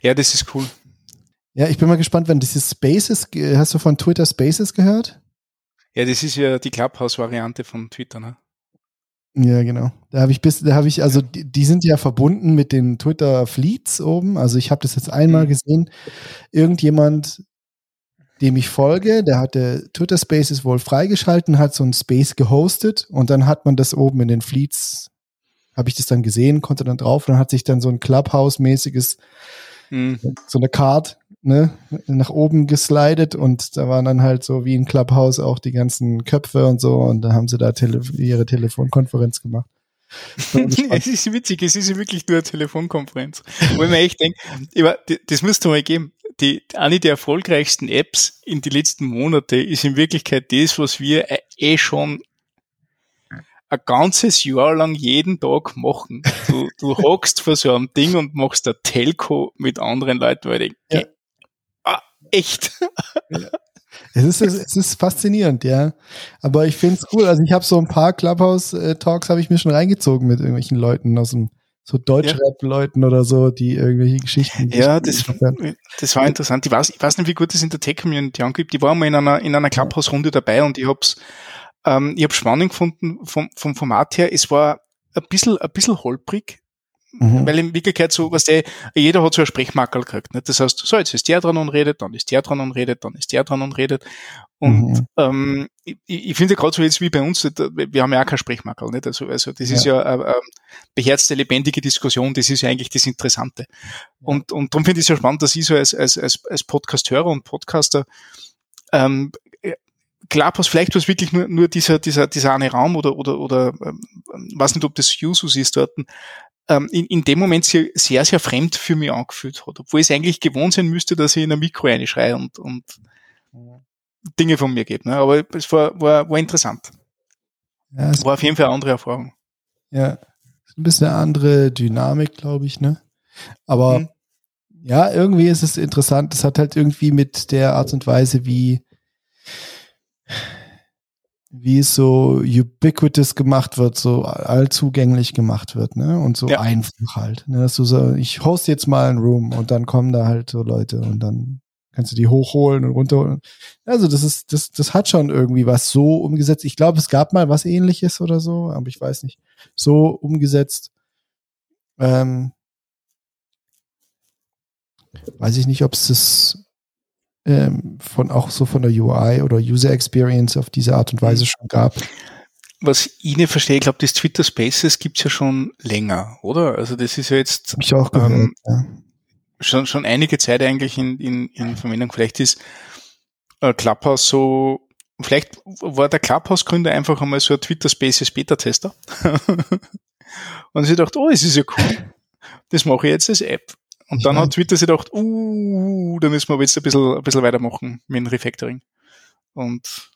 Ja, das ist cool. Ja, ich bin mal gespannt, wenn dieses Spaces, hast du von Twitter Spaces gehört? Ja, das ist ja die Clubhouse-Variante von Twitter, ne? Ja, genau. Da habe ich bis, da habe ich, also die, die, sind ja verbunden mit den Twitter Fleets oben. Also ich habe das jetzt einmal mhm. gesehen. Irgendjemand, dem ich folge, der hatte Twitter Spaces wohl freigeschalten, hat so ein Space gehostet und dann hat man das oben in den Fleets, habe ich das dann gesehen, konnte dann drauf und dann hat sich dann so ein Clubhouse-mäßiges, mhm. so eine Card ne, nach oben geslidet und da waren dann halt so wie in Clubhouse auch die ganzen Köpfe und so und da haben sie da tele ihre Telefonkonferenz gemacht. es ist witzig, es ist wirklich nur eine Telefonkonferenz. Wo ich mir echt denke, das müsste mal geben. Die, eine der erfolgreichsten Apps in die letzten Monate ist in Wirklichkeit das, was wir äh, eh schon ein ganzes Jahr lang jeden Tag machen. Du, du hockst vor so einem Ding und machst ein Telco mit anderen Leuten, weil ich ja echt. Es ist, es ist faszinierend, ja. Aber ich finde es cool. Also ich habe so ein paar Clubhouse-Talks habe ich mir schon reingezogen mit irgendwelchen Leuten aus dem so Deutschrap-Leuten ja. oder so, die irgendwelche Geschichten. Ja, das, das war interessant. Ich weiß, ich weiß nicht, wie gut das in der Tech-Community angibt. Ich war mal in einer, in einer Clubhouse-Runde dabei und ich hab's, ähm, ich habe spannend gefunden vom, vom Format her. Es war ein bisschen, ein bisschen holprig, Mhm. Weil in Wirklichkeit so, was der, jeder hat so ein Sprechmakel gekriegt. Nicht? Das heißt, so, jetzt ist der dran und redet, dann ist der dran und redet, dann ist der dran und redet. Und mhm. ähm, ich, ich finde gerade so jetzt wie bei uns, wir haben ja auch kein Sprechmakel. Nicht? Also, also das ja. ist ja eine, eine beherzte, lebendige Diskussion, das ist ja eigentlich das Interessante. Und, und darum finde ich es ja spannend, dass ich so als, als, als, als Podcast-Hörer und Podcaster ähm, klar, was vielleicht was wirklich nur, nur dieser, dieser, dieser eine Raum oder, oder, oder ähm, weiß nicht, ob das Usus ist dort, ähm, in, in dem Moment sehr, sehr, sehr fremd für mich angefühlt hat, obwohl es eigentlich gewohnt sein müsste, dass ich in ein Mikro reinschreie und, und Dinge von mir gebe. Ne? Aber es war, war, war interessant. Ja, es war auf jeden Fall eine andere Erfahrung. Ja, ein bisschen eine andere Dynamik, glaube ich, ne? Aber mhm. ja, irgendwie ist es interessant. Es hat halt irgendwie mit der Art und Weise, wie wie es so ubiquitous gemacht wird, so allzugänglich gemacht wird, ne? Und so ja. einfach halt. Ne? Dass du so, ich host jetzt mal ein Room und dann kommen da halt so Leute und dann kannst du die hochholen und runterholen. Also das ist, das, das hat schon irgendwie was so umgesetzt. Ich glaube, es gab mal was ähnliches oder so, aber ich weiß nicht. So umgesetzt. Ähm, weiß ich nicht, ob es das ähm, von auch so von der UI oder User Experience auf diese Art und Weise mhm. schon gab. Was ich nicht verstehe, ich glaube, das Twitter Spaces gibt's ja schon länger, oder? Also das ist ja jetzt Hab ich auch gehört, ähm, ja. schon, schon einige Zeit eigentlich in, in, in Verwendung. Vielleicht ist äh, Clubhouse so, vielleicht war der Clubhouse-Gründer einfach einmal so ein Twitter Spaces Beta-Tester. und sie dachte, oh, es ist ja cool. Das mache ich jetzt als App. Und dann ja. hat Twitter sich gedacht, uh, da müssen wir jetzt ein bisschen, ein bisschen weitermachen mit dem Refactoring. Und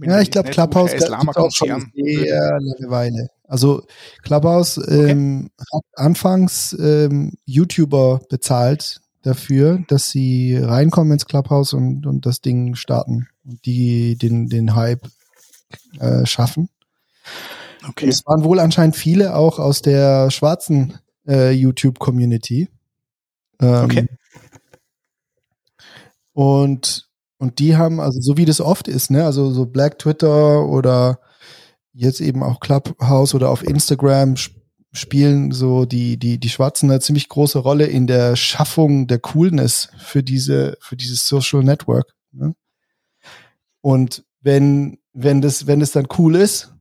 ja, ich glaube, Clubhouse gibt auch schon sehr lange Weile. Also Clubhouse ähm, okay. hat anfangs ähm, YouTuber bezahlt dafür, dass sie reinkommen ins Clubhouse und, und das Ding starten und die den, den Hype äh, schaffen. Okay. Und es waren wohl anscheinend viele auch aus der schwarzen äh, YouTube-Community. Ähm, okay. Und, und die haben, also so wie das oft ist, ne, also so Black Twitter oder jetzt eben auch Clubhouse oder auf Instagram spielen so die, die, die Schwarzen eine ziemlich große Rolle in der Schaffung der Coolness für diese, für dieses Social Network. Ne? Und wenn, wenn das, wenn es dann cool ist,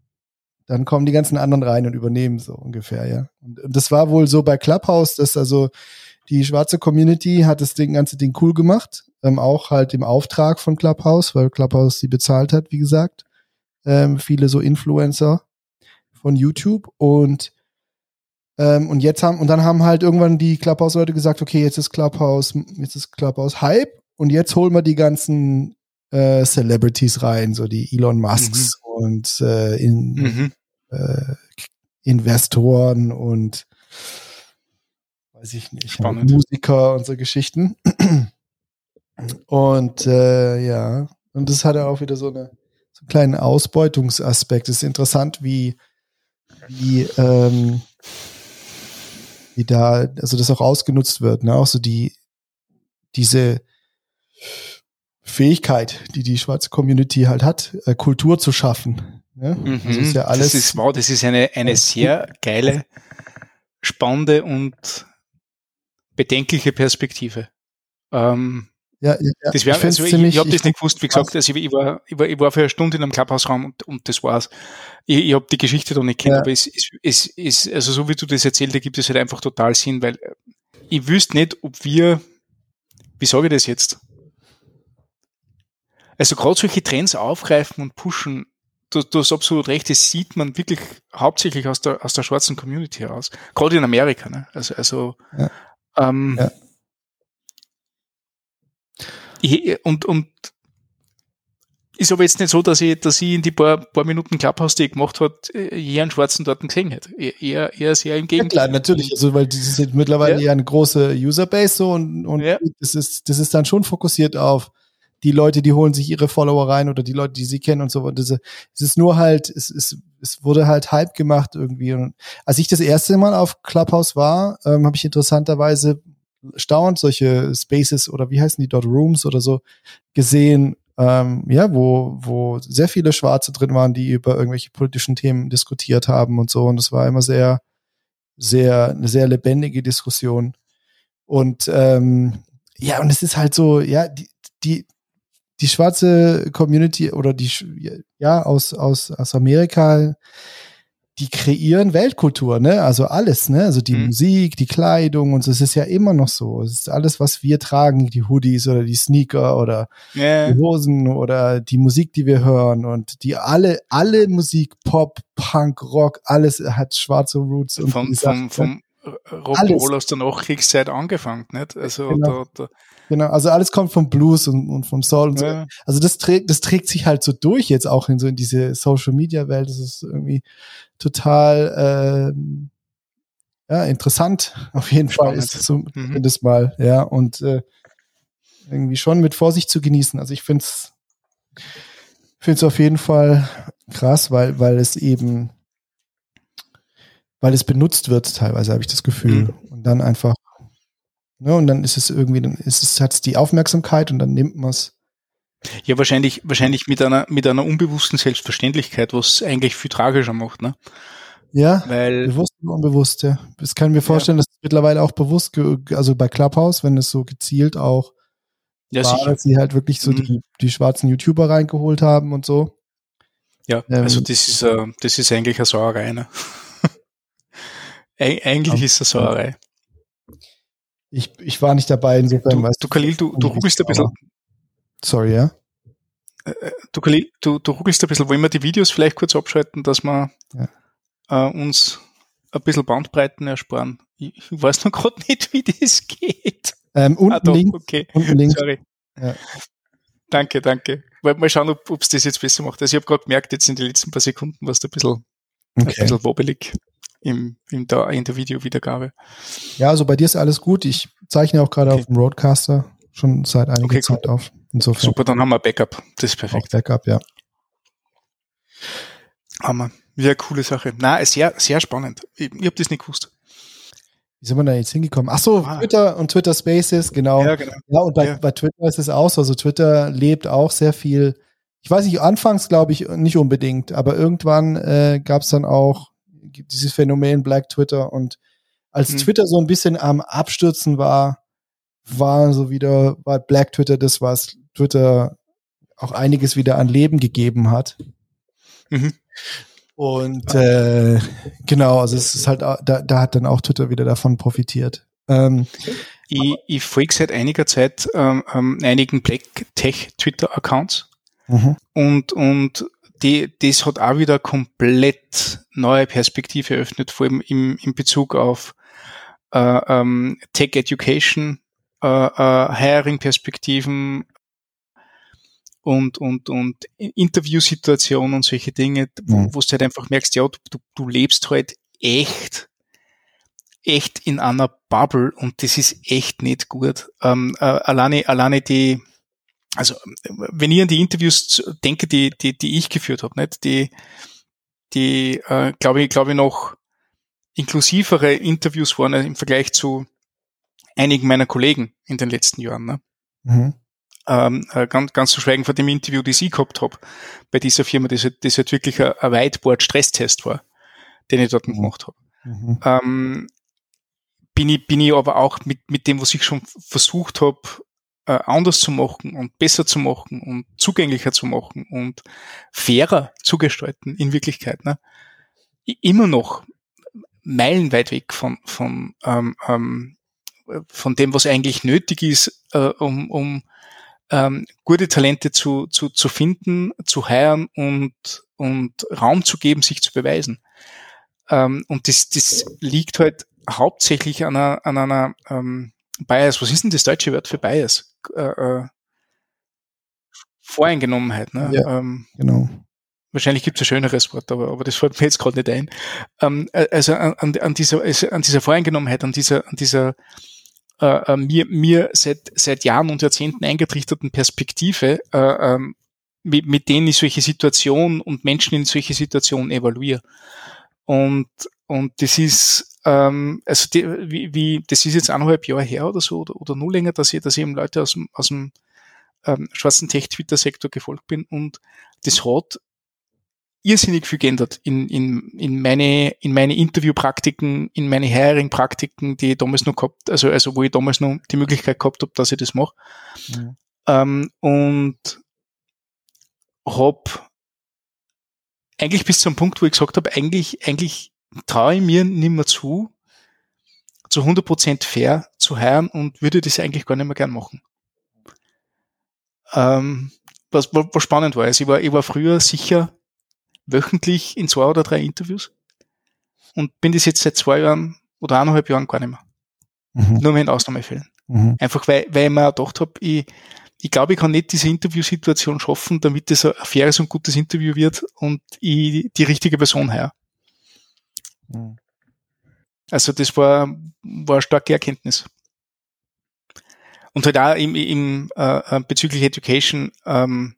dann kommen die ganzen anderen rein und übernehmen so ungefähr, ja. Und, und das war wohl so bei Clubhouse, dass also die schwarze Community hat das Ding, ganze Ding cool gemacht. Ähm, auch halt im Auftrag von Clubhouse, weil Clubhouse sie bezahlt hat, wie gesagt. Ähm, viele so Influencer von YouTube und ähm, und jetzt haben und dann haben halt irgendwann die Clubhouse-Leute gesagt, okay, jetzt ist Clubhouse, jetzt ist Clubhouse Hype und jetzt holen wir die ganzen äh, Celebrities rein, so die Elon Musks mhm. und äh, in, mhm. äh, Investoren und weiß ich nicht, Spannend. Musiker und so Geschichten. Und äh, ja, und das hat ja auch wieder so, eine, so einen kleinen Ausbeutungsaspekt. Es ist interessant, wie, wie, ähm, wie da, also das auch ausgenutzt wird, ne? Auch so die, diese Fähigkeit, die die schwarze Community halt hat, äh, Kultur zu schaffen. Ne? Mhm. Also ist ja alles. Das ist, wow, das ist eine, eine sehr geile, spannende und bedenkliche Perspektive. Ähm, ja, ja, das wär, ich, also ich, ich habe das nicht gewusst, wie gesagt, also ich, ich, war, ich, war, ich war für eine Stunde in einem Clubhausraum und, und das war's. Ich, ich habe die Geschichte da nicht kennt, ja. aber es, es, es, es, also so wie du das erzählt hast, gibt es halt einfach total Sinn, weil ich wüsste nicht, ob wir, wie sage ich das jetzt? Also gerade solche Trends aufgreifen und pushen, du, du hast absolut recht, das sieht man wirklich hauptsächlich aus der, aus der schwarzen Community heraus. Gerade in Amerika, ne? Also, also ja. Ähm, ja. und, und ist aber jetzt nicht so, dass ich, dass ich in die paar, paar Minuten Clubhouse, die ich gemacht hat, eher einen Schwarzen dort gesehen hätte. Eher, eher sehr im Gegenteil. Ja, klar, natürlich. Also, weil das ist mittlerweile ja. eher eine große Userbase so und, und ja. das ist, das ist dann schon fokussiert auf die Leute, die holen sich ihre Follower rein oder die Leute, die sie kennen und so. Und das, es ist nur halt, es, es, es wurde halt Hype gemacht irgendwie. Und als ich das erste Mal auf Clubhouse war, ähm, habe ich interessanterweise staunend solche Spaces oder wie heißen die dort Rooms oder so gesehen, ähm, ja, wo, wo sehr viele Schwarze drin waren, die über irgendwelche politischen Themen diskutiert haben und so. Und es war immer sehr, sehr, eine sehr lebendige Diskussion. Und ähm, ja, und es ist halt so, ja, die, die, die schwarze Community oder die, ja, aus, aus, aus Amerika, die kreieren Weltkultur, ne? Also alles, ne? Also die mhm. Musik, die Kleidung und so. Es ist ja immer noch so. Es ist alles, was wir tragen, die Hoodies oder die Sneaker oder yeah. die Hosen oder die Musik, die wir hören und die alle, alle Musik, Pop, Punk, Rock, alles hat schwarze Roots. Und vom, vom, vom Rock'n'Roll aus der Nachkriegszeit angefangen, nicht? Also genau. da, da Genau, also alles kommt vom Blues und, und vom Soul und ja. so. Also das trägt, das trägt sich halt so durch jetzt auch in so in diese Social Media Welt. Das ist irgendwie total ähm, ja, interessant auf jeden. Fall ist es mhm. zumindest mhm. mal, ja, und äh, irgendwie schon mit Vorsicht zu genießen. Also ich finde es finde es auf jeden Fall krass, weil, weil es eben, weil es benutzt wird teilweise, habe ich das Gefühl. Mhm. Und dann einfach, ne, und dann ist es irgendwie, dann ist es, hat es die Aufmerksamkeit und dann nimmt man es. Ja, wahrscheinlich, wahrscheinlich mit einer, mit einer unbewussten Selbstverständlichkeit, was eigentlich viel tragischer macht, ne? Ja, Weil, bewusst und unbewusst, ja. Das kann ich mir vorstellen, ja. dass mittlerweile auch bewusst, also bei Clubhouse, wenn es so gezielt auch ja, war, dass sie halt wirklich so mhm. die, die schwarzen YouTuber reingeholt haben und so. Ja, ähm, also das ist, äh, das ist eigentlich eine Sauerei, ne? Eig eigentlich ja. ist es eine Sauerei. Ich, ich war nicht dabei, insofern. Du, du Khalil, du, du ruckelst ein bisschen. Sorry, ja? Äh, äh, du, Khalil, du, du ruckelst ein bisschen. Wollen wir die Videos vielleicht kurz abschalten, dass wir ja. äh, uns ein bisschen Bandbreiten ersparen? Ich, weiß noch gerade nicht, wie das geht. Ähm, unten, ah, doch, links, okay. unten links. Sorry. Ja. Danke, danke. Mal schauen, ob es das jetzt besser macht. Also ich habe gerade gemerkt, jetzt in den letzten paar Sekunden war es ein bisschen, okay. ein bisschen wobbelig im, im, in der Videowiedergabe. Ja, also bei dir ist alles gut. Ich zeichne auch gerade okay. auf dem Roadcaster schon seit einiger okay, Zeit cool. auf. Insofern. Super, dann haben wir Backup. Das ist perfekt. Auch Backup, ja. Hammer. Ja, coole Sache. Na, sehr, sehr spannend. Ich, ich habe das nicht gewusst. Wie sind wir da jetzt hingekommen? Ach so, ah. Twitter und Twitter Spaces, genau. Ja, genau. ja und bei, ja. bei Twitter ist es auch so. Also Twitter lebt auch sehr viel. Ich weiß nicht, anfangs glaube ich nicht unbedingt, aber irgendwann äh, gab es dann auch dieses Phänomen Black Twitter und als mhm. Twitter so ein bisschen am Abstürzen war, war so wieder, war Black Twitter das, was Twitter auch einiges wieder an Leben gegeben hat. Mhm. Und äh, genau, also es ist halt, da, da hat dann auch Twitter wieder davon profitiert. Ähm, ich, ich folge seit einiger Zeit ähm, ähm, einigen Black Tech Twitter Accounts mhm. und, und die, das hat auch wieder komplett neue Perspektive eröffnet, vor allem im, in Bezug auf äh, ähm, Tech Education, äh, äh, Hiring-Perspektiven, und, und, und Interviewsituationen und solche Dinge, wo, mhm. wo du halt einfach merkst, ja, du, du lebst halt echt, echt in einer Bubble und das ist echt nicht gut. Ähm, äh, alleine, alleine die, also wenn ich an die Interviews denke, die, die, die ich geführt habe, nicht, die, die, äh, glaube ich, glaube ich noch inklusivere Interviews waren im Vergleich zu einigen meiner Kollegen in den letzten Jahren. Ne? Mhm ähm, äh, ganz, ganz zu schweigen von dem Interview, das ich gehabt habe bei dieser Firma, das, halt, das halt wirklich ein, ein Whiteboard-Stresstest war, den ich dort mhm. gemacht habe. Mhm. Ähm, bin, ich, bin ich aber auch mit, mit dem, was ich schon versucht habe, äh, anders zu machen und besser zu machen und zugänglicher zu machen und fairer zu gestalten in Wirklichkeit, ne? immer noch meilenweit weg von, von, ähm, ähm, von dem, was eigentlich nötig ist, äh, um, um ähm, gute Talente zu, zu, zu finden, zu heiren und, und Raum zu geben, sich zu beweisen. Ähm, und das, das liegt halt hauptsächlich an einer, an einer ähm, Bias. Was ist denn das deutsche Wort für Bias? Äh, äh, Voreingenommenheit. Ne? Ja, ähm, genau. Wahrscheinlich gibt es ein schöneres Wort, aber, aber das fällt mir jetzt gerade nicht ein. Ähm, äh, also an, an, dieser, also an dieser Voreingenommenheit, an dieser, an dieser äh, äh, mir, mir seit, seit Jahren und Jahrzehnten eingetrichterten Perspektive, äh, ähm, mit, mit denen ich solche Situationen und Menschen in solche Situationen evaluiere. Und, und das ist, ähm, also die, wie, wie, das ist jetzt eineinhalb Jahre her oder so, oder, oder nur länger, dass ich, dass ich eben Leute aus dem, aus dem ähm, schwarzen Tech-Twitter-Sektor gefolgt bin und das hat irrsinnig viel geändert in, in, in meine, in meine Interviewpraktiken, in meine Hiring-Praktiken, die ich damals noch gehabt, also, also wo ich damals noch die Möglichkeit gehabt habe, dass ich das mache. Mhm. Ähm, und hab eigentlich bis zum Punkt, wo ich gesagt habe, eigentlich, eigentlich traue ich mir nicht mehr zu, zu 100% fair zu heiren und würde das eigentlich gar nicht mehr gern machen. Ähm, was, was spannend war, also ich war, ich war früher sicher wöchentlich in zwei oder drei Interviews und bin das jetzt seit zwei Jahren oder eineinhalb Jahren gar nicht mehr. Mhm. Nur mehr in Ausnahmefällen. Mhm. Einfach weil, weil ich mir gedacht habe, ich, ich glaube, ich kann nicht diese Interviewsituation schaffen, damit es ein faires und gutes Interview wird und ich die richtige Person her. Mhm. Also das war, war eine starke Erkenntnis. Und halt auch im, im äh, äh bezüglich Education, ähm,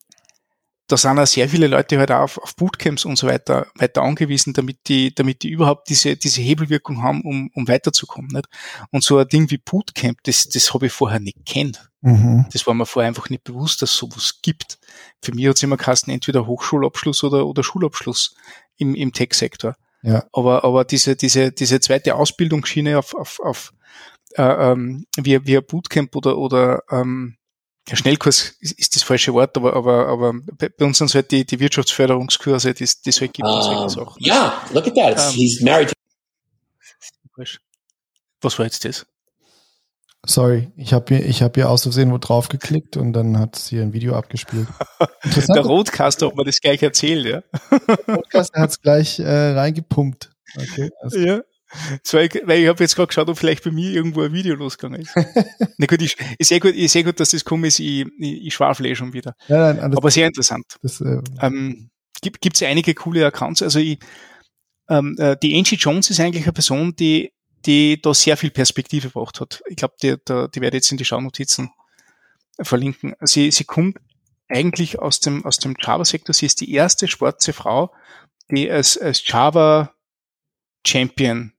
da sind auch sehr viele Leute halt auch auf, auf Bootcamps und so weiter, weiter angewiesen, damit die, damit die überhaupt diese, diese Hebelwirkung haben, um, um weiterzukommen. Nicht? Und so ein Ding wie Bootcamp, das, das habe ich vorher nicht kennt. Mhm. Das war mir vorher einfach nicht bewusst, dass es sowas gibt. Für mich hat es immer geheißen, entweder Hochschulabschluss oder, oder Schulabschluss im, im Tech-Sektor. Ja. Aber, aber diese, diese, diese zweite Ausbildungsschiene auf, auf, auf äh, ähm, via, via Bootcamp oder, oder ähm, ja, Schnellkurs ist, ist das falsche Wort, aber, aber, aber bei, uns sind es halt die, die Wirtschaftsförderungskurse, die, die es halt gibt. Um, Sachen. Yeah, look at that. Um, He's married to Was war jetzt das? Sorry, ich habe hier, ich hab hier aus Versehen wo drauf geklickt und dann hat es hier ein Video abgespielt. Der Roadcaster hat mir das gleich erzählt, ja. Der Roadcaster hat es gleich äh, reingepumpt. Okay, also. Ja. Zwei, weil ich habe jetzt gerade geschaut, ob vielleicht bei mir irgendwo ein Video losgegangen ist. Na gut, ich, ist eh gut, ist eh gut, dass das kommt ist, ich, ich, ich schwafle eh schon wieder. Ja, nein, Aber sehr interessant. Das, äh, ähm, gibt es einige coole Accounts. Also ich, ähm, äh, die Angie Jones ist eigentlich eine Person, die, die da sehr viel Perspektive gebracht hat. Ich glaube, die, die, die werde ich jetzt in die Schaunotizen verlinken. Sie, sie kommt eigentlich aus dem, aus dem Java-Sektor. Sie ist die erste schwarze Frau, die als, als Java Champion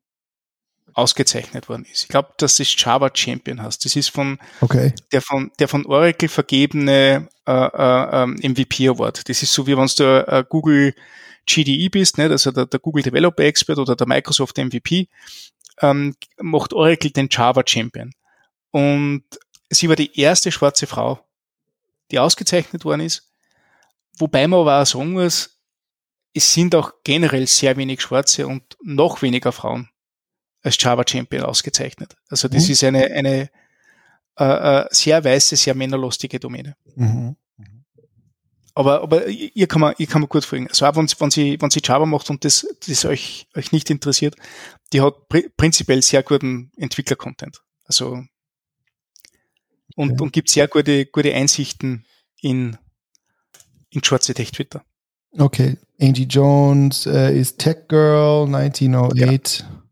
ausgezeichnet worden ist. Ich glaube, dass das Java Champion heißt. Das ist von okay. der von der von Oracle vergebene äh, äh, MVP ähm, Award. Das ist so wie wenn du äh, Google GDE bist, ne? also der, der Google Developer Expert oder der Microsoft MVP, ähm, macht Oracle den Java Champion. Und sie war die erste schwarze Frau, die ausgezeichnet worden ist. Wobei man aber auch sagen muss, es sind auch generell sehr wenig Schwarze und noch weniger Frauen als Java Champion ausgezeichnet. Also das mhm. ist eine, eine äh, äh, sehr weiße, sehr männerlustige Domäne. Mhm. Aber, aber ihr kann man, ihr kann man gut folgen. Also auch wenn, wenn sie, wenn sie Java macht und das, das euch, euch nicht interessiert, die hat pr prinzipiell sehr guten Entwickler-Content. Also, und, okay. und gibt sehr gute, gute Einsichten in, in schwarze Tech-Twitter. Okay. Angie Jones äh, ist Tech Girl 1908. Ja.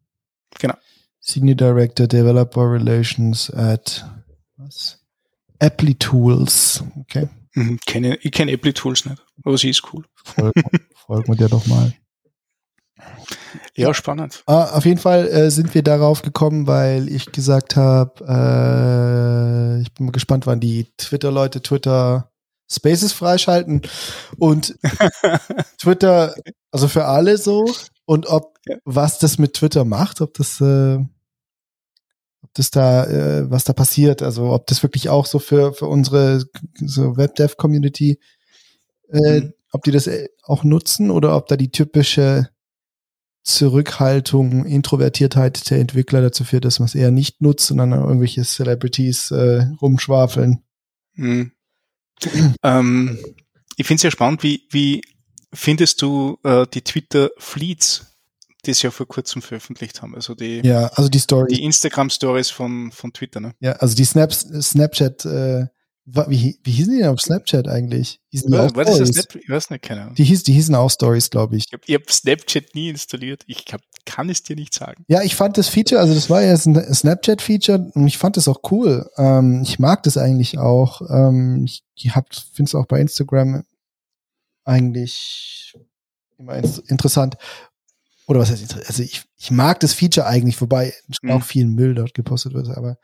Genau. Senior Director Developer Relations at was? Apply Tools. Okay. Mhm, kenne, ich kenne Apply Tools nicht, aber sie ist cool. Folgen, folgen wir dir doch mal. Ja, spannend. Ah, auf jeden Fall äh, sind wir darauf gekommen, weil ich gesagt habe, äh, ich bin mal gespannt, wann die Twitter-Leute Twitter Spaces freischalten und Twitter, also für alle so, und ob was das mit Twitter macht, ob das, äh, das da, äh, was da passiert, also ob das wirklich auch so für, für unsere so Webdev-Community, äh, mhm. ob die das äh, auch nutzen oder ob da die typische Zurückhaltung, Introvertiertheit der Entwickler dazu führt, dass man es eher nicht nutzt und dann irgendwelche Celebrities äh, rumschwafeln. Mhm. ähm, ich finde es ja spannend, wie, wie findest du äh, die Twitter-Fleets, die sie ja vor kurzem veröffentlicht haben? Also die, ja, also die Story. Die Instagram-Stories von, von Twitter, ne? Ja, also die Snaps, Snapchat, äh, wie, wie hießen die denn auf Snapchat eigentlich? Hießen ja, war das das Snap ich weiß nicht, keine Ahnung. Die, hieß, die hießen auch Stories, glaube ich. Ich habe hab Snapchat nie installiert. Ich hab, kann es dir nicht sagen. Ja, ich fand das Feature, also das war ja ein Snapchat-Feature und ich fand das auch cool. Ähm, ich mag das eigentlich auch. Ähm, ich ich finde es auch bei Instagram eigentlich immer interessant. Oder was heißt? Also ich, ich mag das Feature eigentlich, wobei mhm. auch viel Müll dort gepostet wird, aber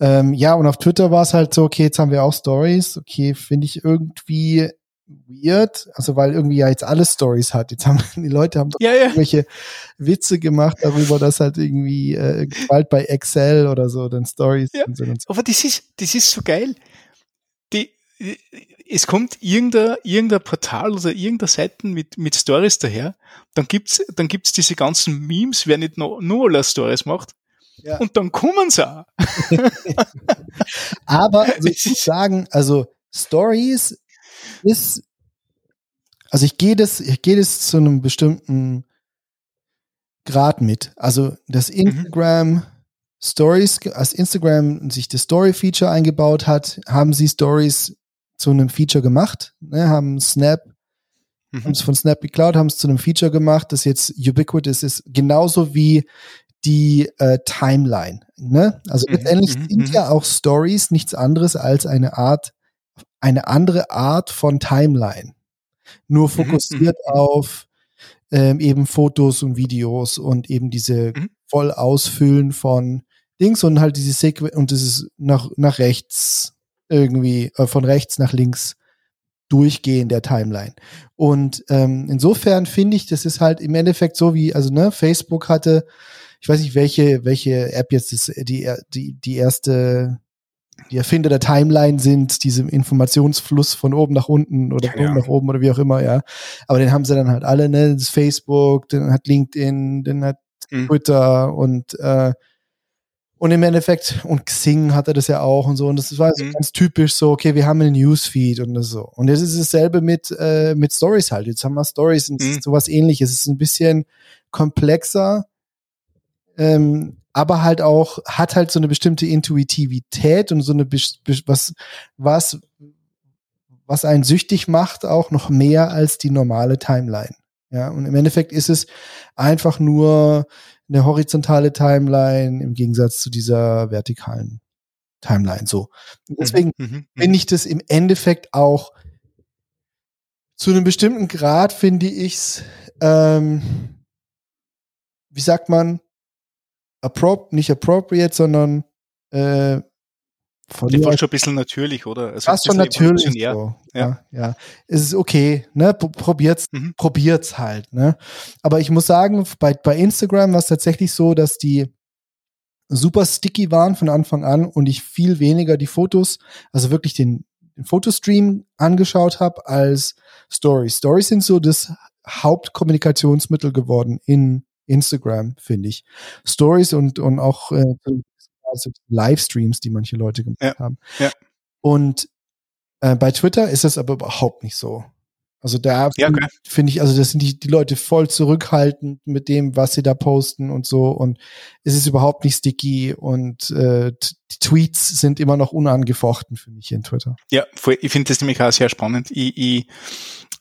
ähm, ja, und auf Twitter war es halt so, okay, jetzt haben wir auch Stories. Okay, finde ich irgendwie weird, also weil irgendwie ja jetzt alle Stories hat. Jetzt haben die Leute haben ja, ja. irgendwelche Witze gemacht darüber, dass halt irgendwie äh, bald bei Excel oder so dann Stories ja. sind und so. Aber das ist das ist so geil. Es kommt irgendein, irgendein Portal oder irgendeine Seiten mit, mit Stories daher, dann gibt's, dann gibt's diese ganzen Memes, wer nicht nur, nur alle Stories macht. Ja. Und dann kommen sie auch. Aber also ich muss sagen, also Stories ist, also ich gehe das, ich gehe das zu einem bestimmten Grad mit. Also das mhm. Instagram mhm. Stories, als Instagram sich das Story-Feature eingebaut hat, haben sie Stories zu einem Feature gemacht, ne, haben Snap, mhm. haben es von Snap geklaut, haben es zu einem Feature gemacht, das jetzt ubiquitous ist, genauso wie die äh, Timeline. Ne? Also mhm. letztendlich mhm. sind mhm. ja auch Stories nichts anderes als eine Art, eine andere Art von Timeline. nur fokussiert mhm. auf ähm, eben Fotos und Videos und eben diese mhm. voll ausfüllen von Dings und halt diese Sequenz und das ist nach, nach rechts irgendwie, äh, von rechts nach links durchgehen der Timeline. Und ähm, insofern finde ich, das ist halt im Endeffekt so wie, also ne, Facebook hatte, ich weiß nicht, welche, welche App jetzt ist, die, die, die erste, die Erfinder der Timeline sind, diesem Informationsfluss von oben nach unten oder von ja. unten nach oben oder wie auch immer, ja. Aber den haben sie dann halt alle, ne, das Facebook, dann hat LinkedIn, dann hat mhm. Twitter und äh, und im Endeffekt, und Xing hatte das ja auch und so. Und das war so mhm. ganz typisch so, okay, wir haben einen Newsfeed und so. Und jetzt ist es dasselbe mit, äh, mit Stories halt. Jetzt haben wir Stories und mhm. sowas ähnliches. Es ist ein bisschen komplexer, ähm, aber halt auch, hat halt so eine bestimmte Intuitivität und so eine, was, was, was einen süchtig macht, auch noch mehr als die normale Timeline. Ja, und im Endeffekt ist es einfach nur eine horizontale Timeline im Gegensatz zu dieser vertikalen Timeline. So. Und deswegen mhm, mhm, finde ich das im Endeffekt auch zu einem bestimmten Grad finde ich's, ähm, wie sagt man, approp nicht appropriate, sondern äh, von die fast schon ein bisschen natürlich, oder? Also fast schon natürlich. So. Ja. ja, ja. Es ist okay, ne? Probiert's, mhm. probiert's halt, ne? Aber ich muss sagen, bei, bei Instagram war es tatsächlich so, dass die super sticky waren von Anfang an und ich viel weniger die Fotos, also wirklich den, den Fotostream angeschaut habe als Stories. Stories sind so das Hauptkommunikationsmittel geworden in Instagram, finde ich. Stories und, und auch äh, also Livestreams, die manche Leute gemacht ja. haben. Ja. Und äh, bei Twitter ist das aber überhaupt nicht so. Also da ja, okay. finde ich, also das sind die, die Leute voll zurückhaltend mit dem, was sie da posten und so. Und es ist überhaupt nicht sticky und äh, die Tweets sind immer noch unangefochten für mich in Twitter. Ja, voll, ich finde das nämlich auch sehr spannend. Ich, ich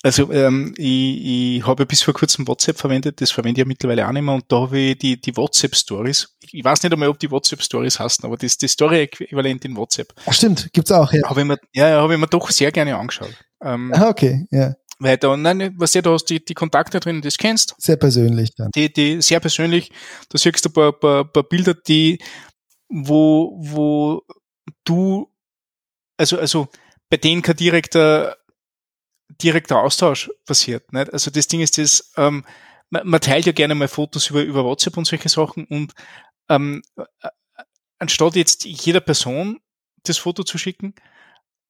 also ähm, ich, ich habe bis vor kurzem WhatsApp verwendet, das verwende ich ja mittlerweile auch nicht mehr und da habe ich die, die WhatsApp-Stories. Ich weiß nicht einmal, ob die WhatsApp-Stories heißen, aber das ist die Story-Äquivalent in WhatsApp. Ach, stimmt, gibt's auch, ja. Habe ich mir, ja, ja habe ich mir doch sehr gerne angeschaut. Ähm, ah, okay, ja. Weil da, nein, was du, da hast die, die Kontakte drin, das kennst. Sehr persönlich dann. Die, die, sehr persönlich. Da siehst du ein paar, paar, paar Bilder, die, wo, wo du, also, also, bei denen kein direkter direkter Austausch passiert. Nicht? Also das Ding ist das, ähm, man, man teilt ja gerne mal Fotos über, über WhatsApp und solche Sachen und ähm, äh, anstatt jetzt jeder Person das Foto zu schicken,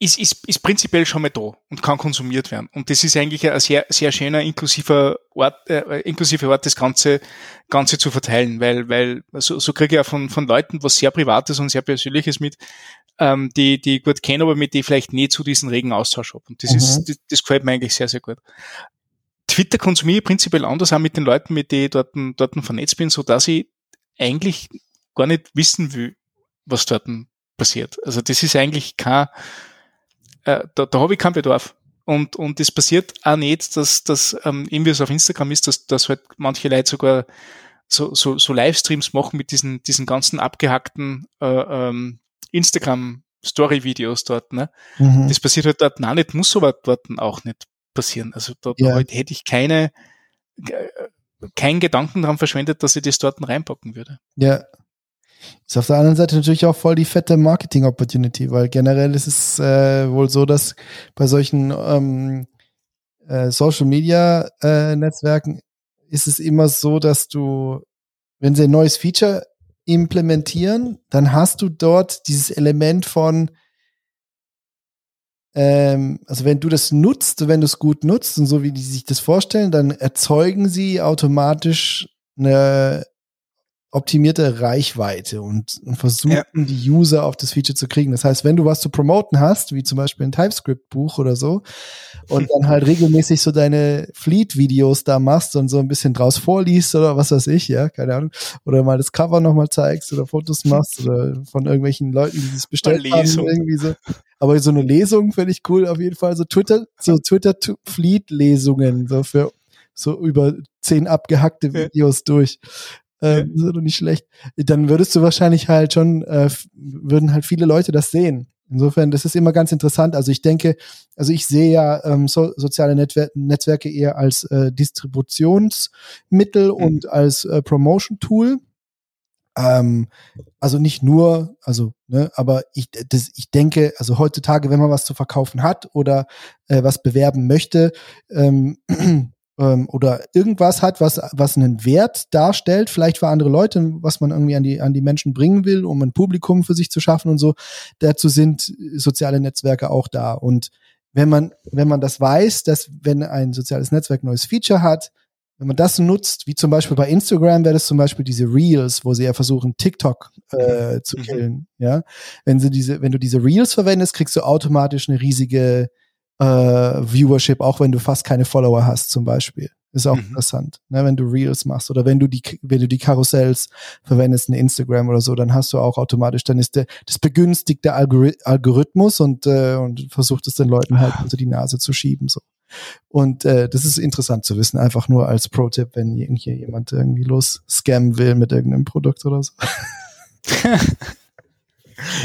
ist, ist, ist prinzipiell schon mal da und kann konsumiert werden. Und das ist eigentlich ein sehr, sehr schöner, inklusiver Ort, äh, inklusive Ort, das Ganze, Ganze zu verteilen, weil, weil so, so kriege ich ja von, von Leuten was sehr Privates und sehr Persönliches mit, ähm, die, die ich gut kenne, aber mit die vielleicht nie zu diesen regen Austausch habe. Und das mhm. ist, das, das gefällt mir eigentlich sehr, sehr gut. Twitter konsumiere ich prinzipiell anders, auch mit den Leuten, mit denen ich dort, dort vernetzt bin, so dass ich eigentlich gar nicht wissen will, was dort passiert. Also das ist eigentlich kein, äh, da, da habe ich keinen Bedarf. Und, und es passiert auch nicht, dass, dass ähm, eben wie es auf Instagram ist, dass, dass halt manche Leute sogar so, so, so Livestreams machen mit diesen, diesen ganzen abgehackten äh, ähm, Instagram-Story-Videos dort. Ne? Mhm. Das passiert halt dort auch nicht, muss aber dort auch nicht passieren. Also da, ja. halt hätte ich keine, äh, keinen Gedanken daran verschwendet, dass ich das dort reinpacken würde. Ja, ist auf der anderen Seite natürlich auch voll die fette Marketing-Opportunity, weil generell ist es äh, wohl so, dass bei solchen ähm, äh, Social-Media-Netzwerken äh, ist es immer so, dass du, wenn sie ein neues Feature implementieren, dann hast du dort dieses Element von, ähm, also wenn du das nutzt, wenn du es gut nutzt und so wie die sich das vorstellen, dann erzeugen sie automatisch eine optimierte Reichweite und, und versuchen, ja. die User auf das Feature zu kriegen. Das heißt, wenn du was zu promoten hast, wie zum Beispiel ein TypeScript-Buch oder so, und dann halt regelmäßig so deine Fleet-Videos da machst und so ein bisschen draus vorliest oder was weiß ich, ja, keine Ahnung, oder mal das Cover nochmal zeigst oder Fotos machst oder von irgendwelchen Leuten, die es bestellt haben, irgendwie so. Aber so eine Lesung finde ich cool auf jeden Fall. So Twitter, so Twitter-Fleet-Lesungen, so für so über zehn abgehackte Videos ja. durch. Äh, ist doch nicht schlecht. Dann würdest du wahrscheinlich halt schon, äh, würden halt viele Leute das sehen. Insofern, das ist immer ganz interessant. Also ich denke, also ich sehe ja ähm, so, soziale Netwer Netzwerke eher als äh, Distributionsmittel mhm. und als äh, Promotion-Tool. Ähm, also nicht nur, also, ne, aber ich, das, ich denke, also heutzutage, wenn man was zu verkaufen hat oder äh, was bewerben möchte, ähm, ähm, oder irgendwas hat, was, was einen Wert darstellt, vielleicht für andere Leute, was man irgendwie an die, an die Menschen bringen will, um ein Publikum für sich zu schaffen und so. Dazu sind soziale Netzwerke auch da. Und wenn man, wenn man das weiß, dass wenn ein soziales Netzwerk ein neues Feature hat, wenn man das nutzt, wie zum Beispiel bei Instagram wäre das zum Beispiel diese Reels, wo sie ja versuchen, TikTok äh, zu mhm. killen. Ja, wenn sie diese, wenn du diese Reels verwendest, kriegst du automatisch eine riesige äh, Viewership, auch wenn du fast keine Follower hast, zum Beispiel. Ist auch mhm. interessant, ne, wenn du Reels machst oder wenn du die, wenn du die Karussells verwendest in Instagram oder so, dann hast du auch automatisch, dann ist der, das begünstigt der Algorithmus und, äh, und versucht es den Leuten halt unter die Nase zu schieben, so. Und äh, das ist interessant zu wissen, einfach nur als Pro-Tipp, wenn hier jemand irgendwie los scammen will mit irgendeinem Produkt oder so.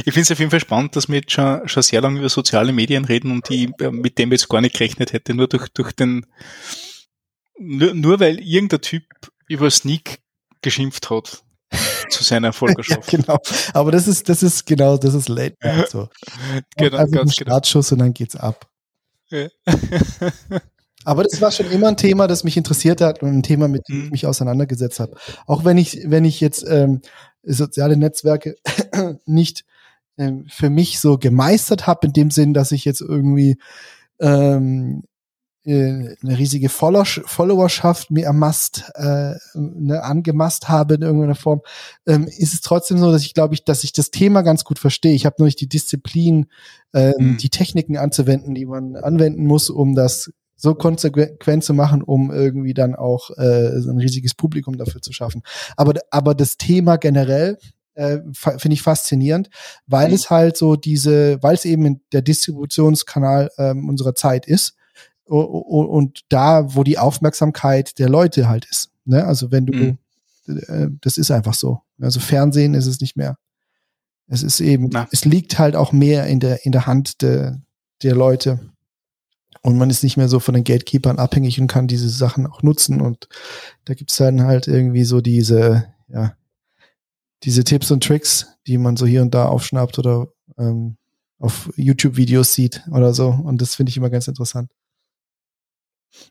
Ich finde es auf jeden Fall spannend, dass wir jetzt schon, schon sehr lange über soziale Medien reden und die, äh, mit dem jetzt gar nicht gerechnet hätte, nur durch, durch den, nur, nur weil irgendein Typ über Sneak geschimpft hat zu seiner Erfolgerschaft. ja, genau. Aber das ist, das ist genau, das ist late. So. genau, also ganz genau. Startschuss und dann geht's ab. Ja. Aber das war schon immer ein Thema, das mich interessiert hat und ein Thema, mit dem ich mhm. mich auseinandergesetzt habe. Auch wenn ich, wenn ich jetzt ähm, soziale Netzwerke nicht ähm, für mich so gemeistert habe, in dem Sinn, dass ich jetzt irgendwie ähm, äh, eine riesige Followerschaft mir ermasst, äh, ne, angemasst habe in irgendeiner Form, ähm, ist es trotzdem so, dass ich glaube ich, dass ich das Thema ganz gut verstehe. Ich habe nur nicht die Disziplin, ähm, mhm. die Techniken anzuwenden, die man anwenden muss, um das so konsequent zu machen, um irgendwie dann auch äh, ein riesiges Publikum dafür zu schaffen. Aber, aber das Thema generell äh, finde ich faszinierend, weil mhm. es halt so diese, weil es eben der Distributionskanal ähm, unserer Zeit ist und da, wo die Aufmerksamkeit der Leute halt ist. Ne? Also wenn du, mhm. äh, das ist einfach so. Also Fernsehen ist es nicht mehr. Es ist eben, Na. es liegt halt auch mehr in der in der Hand de, der Leute. Und man ist nicht mehr so von den Gatekeepers abhängig und kann diese Sachen auch nutzen. Und da gibt's dann halt irgendwie so diese, ja, diese Tipps und Tricks, die man so hier und da aufschnappt oder ähm, auf YouTube-Videos sieht oder so. Und das finde ich immer ganz interessant.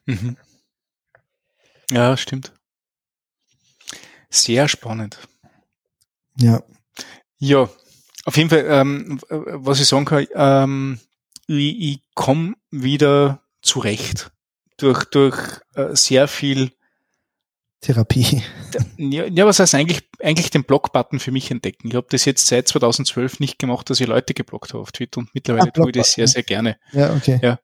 Mhm. Ja, stimmt. Sehr spannend. Ja. Ja, auf jeden Fall, ähm, was ich sagen kann, ähm, ich, ich komme wieder zurecht durch, durch äh, sehr viel Therapie. Ja, ja, was heißt eigentlich, eigentlich den Block-Button für mich entdecken. Ich habe das jetzt seit 2012 nicht gemacht, dass ich Leute geblockt habe auf Twitter und mittlerweile ah, tue ich das sehr, sehr gerne. Ja, okay. Ja.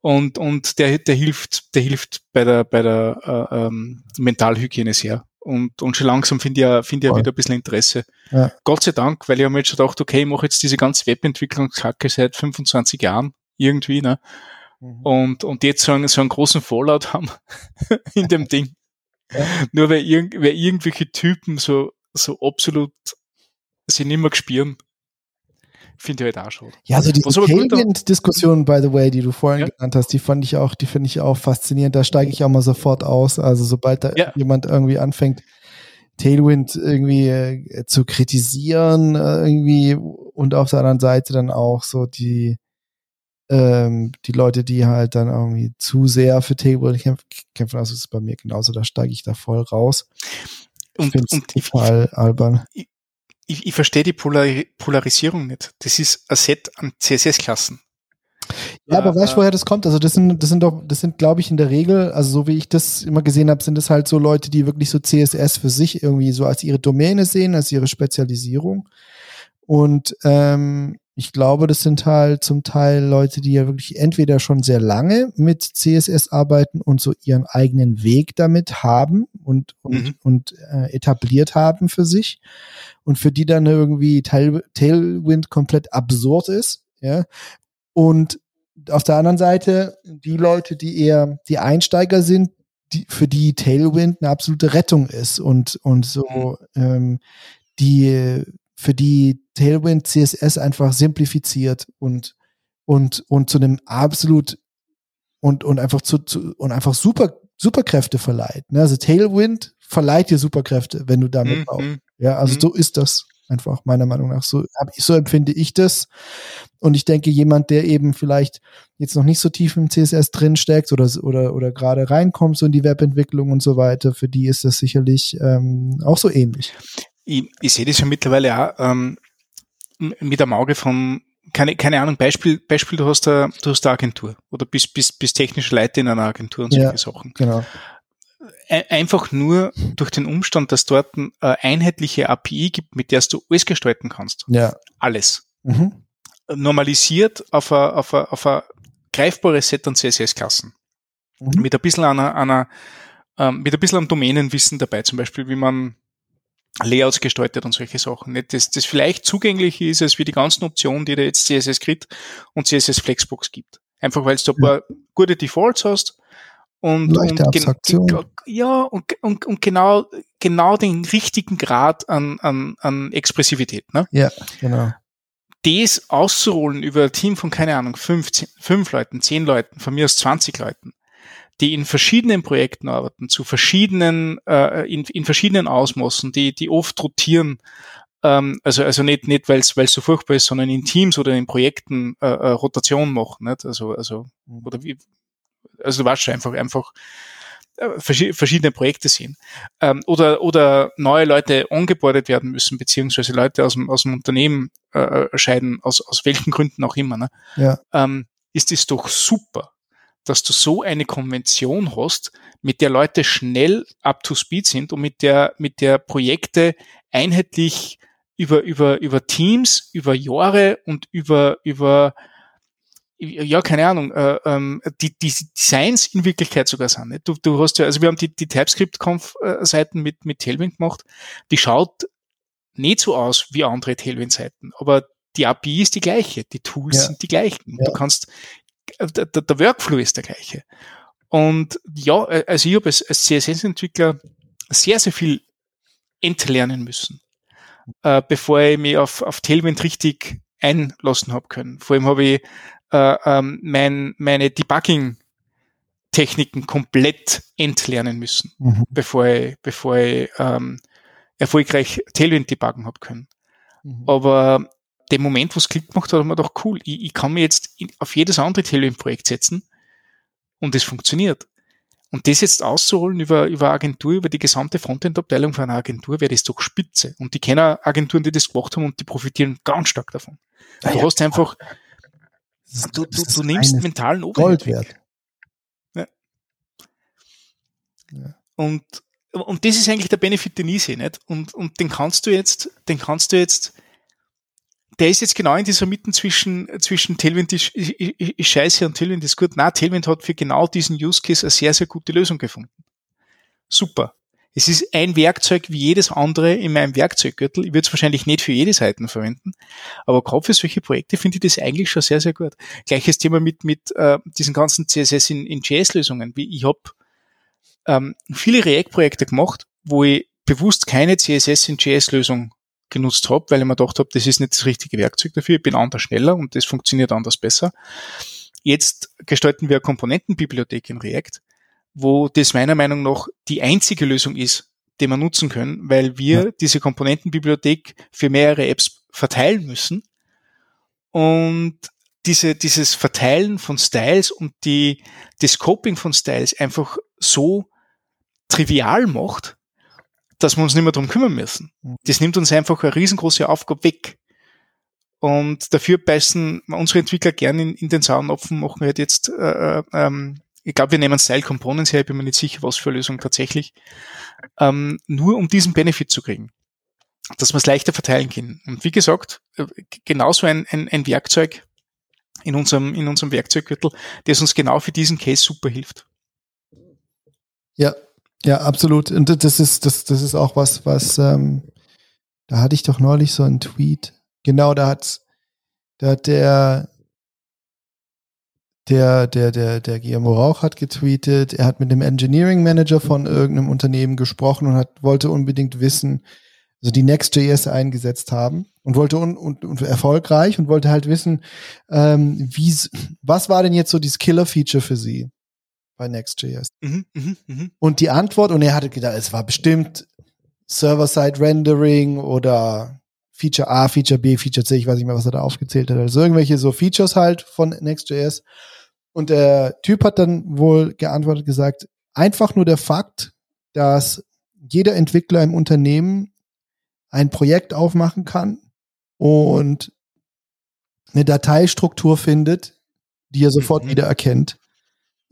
Und, und der, der hilft, der hilft bei der, bei der äh, ähm, Mentalhygiene sehr. Und, und schon langsam finde ich ja, finde ich ja wieder ein bisschen Interesse. Ja. Gott sei Dank, weil ich habe mir jetzt schon gedacht, okay, ich mache jetzt diese ganze Webentwicklungskacke seit 25 Jahren irgendwie, ne? Mhm. Und, und jetzt so einen, so einen großen Fallout haben in dem Ding. Ja. Nur weil, irg weil irgendwelche Typen so, so absolut sie nicht mehr gespüren. Finde ich halt auch schon. Ja, also die Tailwind-Diskussion, by the way, die du vorhin ja. genannt hast, die fand ich auch, die finde ich auch faszinierend. Da steige ich auch mal sofort aus. Also sobald da ja. jemand irgendwie anfängt, Tailwind irgendwie äh, zu kritisieren, äh, irgendwie und auf der anderen Seite dann auch so die ähm, die Leute, die halt dann irgendwie zu sehr für Tailwind kämpfen, kämpfen, also ist es bei mir genauso, da steige ich da voll raus. Und, ich und total ich, albern. Ich, ich, ich verstehe die Polar Polarisierung nicht. Das ist ein Set an CSS-Klassen. Ja, aber äh, weißt du, woher das kommt? Also das sind, das sind doch, das sind, glaube ich, in der Regel, also so wie ich das immer gesehen habe, sind das halt so Leute, die wirklich so CSS für sich irgendwie so als ihre Domäne sehen, als ihre Spezialisierung. Und ähm, ich glaube, das sind halt zum Teil Leute, die ja wirklich entweder schon sehr lange mit CSS arbeiten und so ihren eigenen Weg damit haben und, und, mhm. und äh, etabliert haben für sich und für die dann irgendwie Tail, Tailwind komplett absurd ist, ja. Und auf der anderen Seite die Leute, die eher die Einsteiger sind, die, für die Tailwind eine absolute Rettung ist und, und so mhm. ähm, die für die Tailwind CSS einfach simplifiziert und, und, und zu einem absolut und, und einfach zu, zu und einfach super, Superkräfte verleiht. Ne? Also Tailwind verleiht dir Superkräfte, wenn du damit Mhm, auch. Ja, also Mhm. so ist das einfach meiner Meinung nach. So, ich, so empfinde ich das. Und ich denke, jemand, der eben vielleicht jetzt noch nicht so tief im CSS drin steckt oder, oder, oder gerade reinkommt so in die Webentwicklung und so weiter, für die ist das sicherlich ähm, auch so ähnlich. Ich, ich sehe das ja mittlerweile auch ähm, mit einem Auge von, keine, keine Ahnung, Beispiel, Beispiel, du hast eine, du hast eine Agentur oder bist, bist, bist technischer Leiter in einer Agentur und solche Ja. Sachen. Genau. Ein- Einfach nur durch den Umstand, dass dort eine einheitliche API gibt, mit der du alles gestalten kannst. Ja. Alles. Mhm. Normalisiert auf ein, auf ein, auf ein greifbares Set an CSS-Klassen. Mhm. Mit ein bisschen einer, einer ähm, mit ein bisschen am Domänenwissen dabei, zum Beispiel, wie man Layouts gestaltet und solche Sachen. Nicht, das, das vielleicht zugänglich ist, als wie die ganzen Optionen, die da jetzt CSS Grid und CSS Flexbox gibt. Einfach weil du ein paar gute Defaults hast und, Leichte und ja, und, und, und genau, genau den richtigen Grad an, an, an Expressivität. Ne? Ja, genau. das auszurollen über ein Team von, keine Ahnung, fünf, zehn, fünf Leuten, zehn Leuten, von mir aus 20 Leuten, die in verschiedenen Projekten arbeiten, zu verschiedenen, äh, in, in verschiedenen Ausmaßen, die, die oft rotieren, ähm, also, also nicht, nicht weil es so furchtbar ist, sondern in Teams oder in Projekten äh, äh, Rotation machen, nicht? Also, also, oder wie, also du weißt schon einfach, einfach äh, verschi- verschiedene Projekte sehen. Ähm, oder, oder neue Leute ongeboardet werden müssen, beziehungsweise Leute aus dem, aus dem Unternehmen äh, scheiden, aus, aus welchen Gründen auch immer, ne? Ja. ähm, ist es doch super, dass du so eine Konvention hast, mit der Leute schnell up to speed sind und mit der, mit der Projekte einheitlich über, über, über Teams, über Jahre und über, über, ja, keine Ahnung, äh, ähm, die, die Designs in Wirklichkeit sogar sind. Nicht? Du, du hast ja, also wir haben die, die TypeScript-Conf-Seiten mit, mit Tailwind gemacht, die schaut nicht so aus wie andere Tailwind-Seiten, aber die API ist die gleiche, die Tools Ja. sind die gleichen. Ja. Du kannst, äh, der, der der Workflow ist der gleiche. Und ja, äh, also ich habe als, als CSS-Entwickler sehr, sehr viel entlernen müssen, äh, bevor ich mich auf, auf Tailwind richtig einlassen habe können. Vor allem habe ich äh, ähm, mein, meine Debugging-Techniken komplett entlernen müssen, Mhm. bevor ich, bevor ich ähm, erfolgreich Tailwind debuggen habe können. Mhm. Aber dem Moment, wo es Klick gemacht hat, hat man doch cool, ich, ich kann mir jetzt auf jedes andere Tailwind-Projekt setzen und es funktioniert. Und das jetzt auszuholen über, über eine Agentur, über die gesamte Frontend-Abteilung von einer Agentur, wäre das doch spitze. Und die kennen Agenturen, die das gemacht haben und die profitieren ganz stark davon. Du Ja, hast einfach, du, du, du nimmst mentalen Gold Overhead weg. wert. Und, und das ist eigentlich der Benefit, den ich sehe, nicht? Und, und den kannst du jetzt, den kannst du jetzt, der ist jetzt genau in dieser Mitte zwischen, zwischen Tailwind ist, ist, ist scheiße und Tailwind ist gut. Na, Tailwind hat für genau diesen Use Case eine sehr, sehr gute Lösung gefunden. Super. Es ist ein Werkzeug wie jedes andere in meinem Werkzeuggürtel. Ich würde es wahrscheinlich nicht für jede Seite verwenden, aber gerade für solche Projekte finde ich das eigentlich schon sehr, sehr gut. Gleiches Thema mit, mit äh, diesen ganzen CSS in, in JS-Lösungen. Ich habe ähm, viele React-Projekte gemacht, wo ich bewusst keine CSS in JS-Lösung genutzt habe, weil ich mir gedacht habe, das ist nicht das richtige Werkzeug dafür, ich bin anders schneller und das funktioniert anders besser. Jetzt gestalten wir eine Komponentenbibliothek in React, wo das meiner Meinung nach die einzige Lösung ist, die wir nutzen können, weil wir Ja. diese Komponentenbibliothek für mehrere Apps verteilen müssen und diese, dieses Verteilen von Styles und die, das Scoping von Styles einfach so trivial macht, dass wir uns nicht mehr drum kümmern müssen. Mhm. Das nimmt uns einfach eine riesengroße Aufgabe weg. Und dafür beißen unsere Entwickler gerne in, in den sauren Apfen, machen halt jetzt, äh, äh, ähm, ich glaube, wir nehmen Style Components her, ich bin mir nicht sicher, was für eine Lösung tatsächlich, ähm, nur um diesen Benefit zu kriegen, dass wir es leichter verteilen können. Und wie gesagt, äh, genauso ein, ein, ein Werkzeug in unserem, in unserem Werkzeuggürtel, das uns genau für diesen Case super hilft. Ja, ja, absolut. Und das ist, das, das ist auch was, was, ähm, da hatte ich doch neulich so einen Tweet. Genau, da hat, da hat der, der, der, der, der Guillermo Rauch hat getweetet, er hat mit dem Engineering Manager von irgendeinem Unternehmen gesprochen und hat, wollte unbedingt wissen, also die Next.js eingesetzt haben und wollte und, und, und erfolgreich und wollte halt wissen, ähm, wie, was war denn jetzt so dieses Killer-Feature für sie bei Next.js? Mhm, mh, mh. Und die Antwort, und er hatte gedacht, es war bestimmt Server-Side-Rendering oder Feature A, Feature B, Feature C, ich weiß nicht mehr, was er da aufgezählt hat. Also irgendwelche so Features halt von Next.js. Und der Typ hat dann wohl geantwortet, gesagt, einfach nur der Fakt, dass jeder Entwickler im Unternehmen ein Projekt aufmachen kann und eine Dateistruktur findet, die er sofort mhm. wieder erkennt,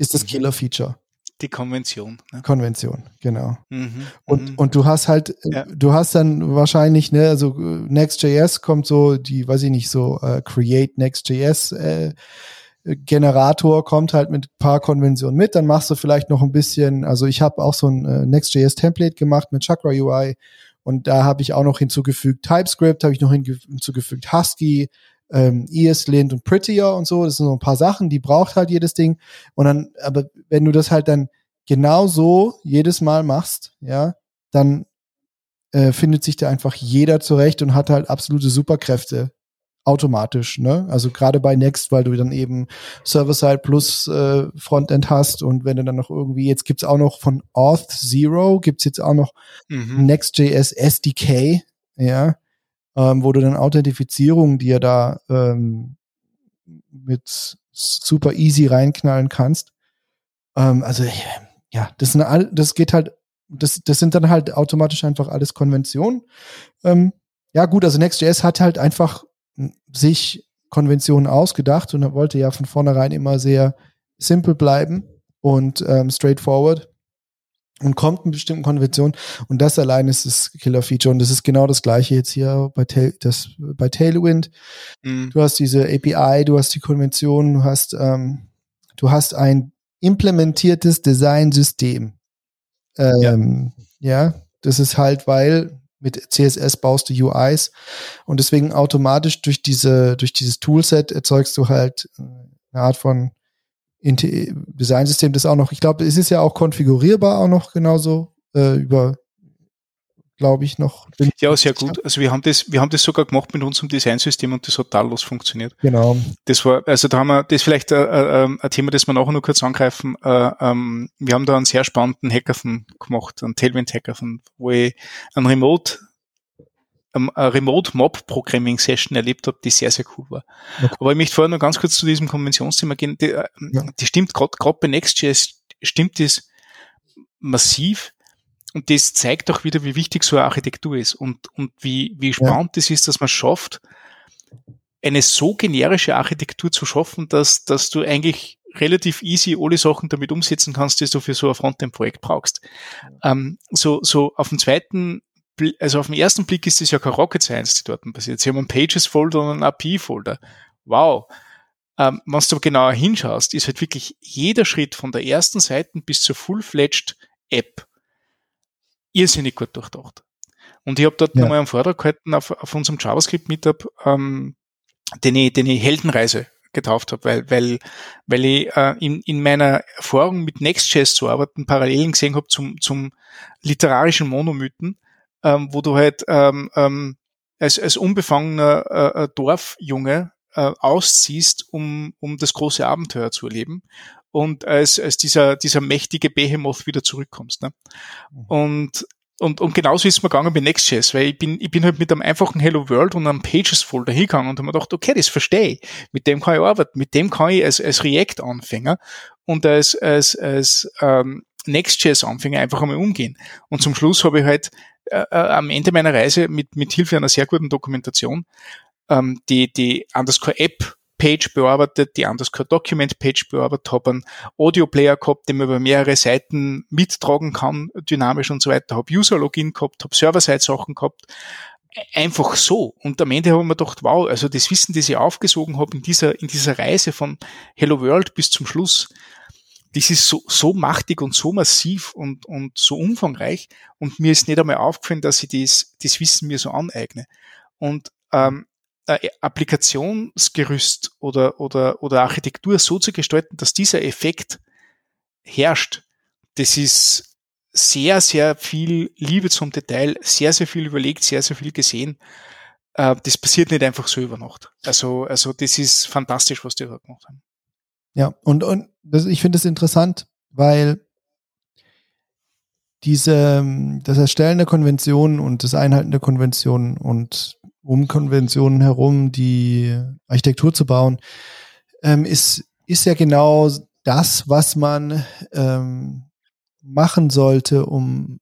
ist das mhm. Killer-Feature. Die Konvention. Ne? Konvention, genau. Mhm, und, mhm. und du hast halt, ja. du hast dann wahrscheinlich, ne, also Next.js kommt so, die, weiß ich nicht, so uh, Create Next.js äh, Generator kommt halt mit paar Konventionen mit, dann machst du vielleicht noch ein bisschen, also ich habe auch so ein äh, Next.js Template gemacht mit Chakra UI und da habe ich auch noch hinzugefügt TypeScript, habe ich noch hinzugefügt Husky, ähm, ESLint und Prettier und so. Das sind so ein paar Sachen, die braucht halt jedes Ding. Und dann, aber wenn du das halt dann genau so jedes Mal machst, ja, dann äh, findet sich da einfach jeder zurecht und hat halt absolute Superkräfte automatisch, ne? Also gerade bei Next, weil du dann eben Server-Side plus äh, Frontend hast und wenn du dann noch irgendwie, jetzt gibt's auch noch von Auth Zero, gibt's jetzt auch noch mhm. Next.js SDK, ja, ähm, wo du dann Authentifizierung dir da ähm, mit super easy reinknallen kannst. Ähm, also ja, das sind all, das geht halt, das, das sind dann halt automatisch einfach alles Konventionen. Ähm, ja gut, also Next.js hat halt einfach sich Konventionen ausgedacht und wollte ja von vornherein immer sehr simpel bleiben und ähm, straightforward und kommt mit bestimmten Konventionen und das allein ist das Killer-Feature und das ist genau das gleiche jetzt hier bei, Tail, das, bei Tailwind. Mhm. Du hast diese API, du hast die Konvention, du hast, ähm, du hast ein implementiertes Design-System. Ähm, ja. ja, das ist halt, weil mit CSS baust du UIs und deswegen automatisch durch diese, durch dieses Toolset erzeugst du halt eine Art von Designsystem, das auch noch, ich glaube, es ist ja auch konfigurierbar auch noch genauso äh, über glaube ich, noch. Ja, sehr gut. Also wir haben das, wir haben das sogar gemacht mit unserem Designsystem und das hat tadellos funktioniert. Genau. Das war, also da haben wir, das ist vielleicht äh, äh, ein Thema, das wir nachher noch kurz angreifen. Äh, ähm, wir haben da einen sehr spannenden Hackathon gemacht, einen Tailwind Hackathon, wo ich ein Remote ähm, Remote Mob Programming Session erlebt habe, die sehr, sehr cool war. Okay. Aber ich möchte vorher noch ganz kurz zu diesem Konventionsthema gehen. Die, äh, ja. die stimmt gerade, bei Next.js stimmt das massiv. Und das zeigt auch wieder, wie wichtig so eine Architektur ist und, und wie, wie spannend es ja. ist, dass man schafft, eine so generische Architektur zu schaffen, dass, dass du eigentlich relativ easy alle Sachen damit umsetzen kannst, die du für so ein Frontend-Projekt brauchst. Ähm, so, so auf dem zweiten, also auf den ersten Blick ist das ja kein Rocket Science, die dort passiert. Sie haben einen Pages-Folder und einen API-Folder. Wow. Ähm, wenn du genauer hinschaust, ist halt wirklich jeder Schritt von der ersten Seite bis zur full-fledged App irrsinnig gut durchdacht. Und ich habe dort ja. nochmal einen Vortrag gehalten auf, auf unserem JavaScript-Meetup, ähm, den, ich, den ich Heldenreise getauft habe, weil, weil, weil ich äh, in, in meiner Erfahrung mit Next.js zu arbeiten Parallelen gesehen habe zum, zum literarischen Monomythen, ähm, wo du halt ähm, ähm, als, als unbefangener äh, äh Dorfjunge äh, ausziehst, um, um das große Abenteuer zu erleben und als, als dieser, dieser mächtige Behemoth wieder zurückkommst. Ne? Mhm. Und, und, und genauso ist es mir gegangen bei Next.js, weil ich bin, ich bin halt mit einem einfachen Hello World und einem Pages-Folder hingegangen und habe mir gedacht, okay, das verstehe ich. Mit dem kann ich arbeiten. Mit dem kann ich als, als React-Anfänger und als, als, als ähm, Next.js-Anfänger einfach einmal umgehen. Und zum Schluss habe ich halt äh, äh, am Ende meiner Reise mit, mit Hilfe einer sehr guten Dokumentation ähm, die, die Underscore App Page bearbeitet, die Underscore Document Page bearbeitet, habe einen Audio Player gehabt, den man über mehrere Seiten mittragen kann, dynamisch und so weiter, habe User Login gehabt, habe Server-Side Sachen gehabt, einfach so. Und am Ende habe ich mir gedacht, wow, also das Wissen, das ich aufgesogen habe in dieser, in dieser Reise von Hello World bis zum Schluss, das ist so, so machtig und so massiv und, und so umfangreich. Und mir ist nicht einmal aufgefallen, dass ich das, das Wissen mir so aneigne. Und ähm, äh, Applikationsgerüst oder, oder, oder Architektur so zu gestalten, dass dieser Effekt herrscht, das ist, sehr, sehr viel Liebe zum Detail, sehr, sehr viel überlegt, sehr, sehr viel gesehen. Äh, das passiert nicht einfach so über Nacht. Also, also das ist fantastisch, was die da gemacht haben. Ja, und, und das, ich finde es interessant, weil diese, das Erstellen der Konventionen und das Einhalten der Konventionen und um Konventionen herum die Architektur zu bauen, ähm, ist, ist ja genau das, was man ähm, machen sollte, um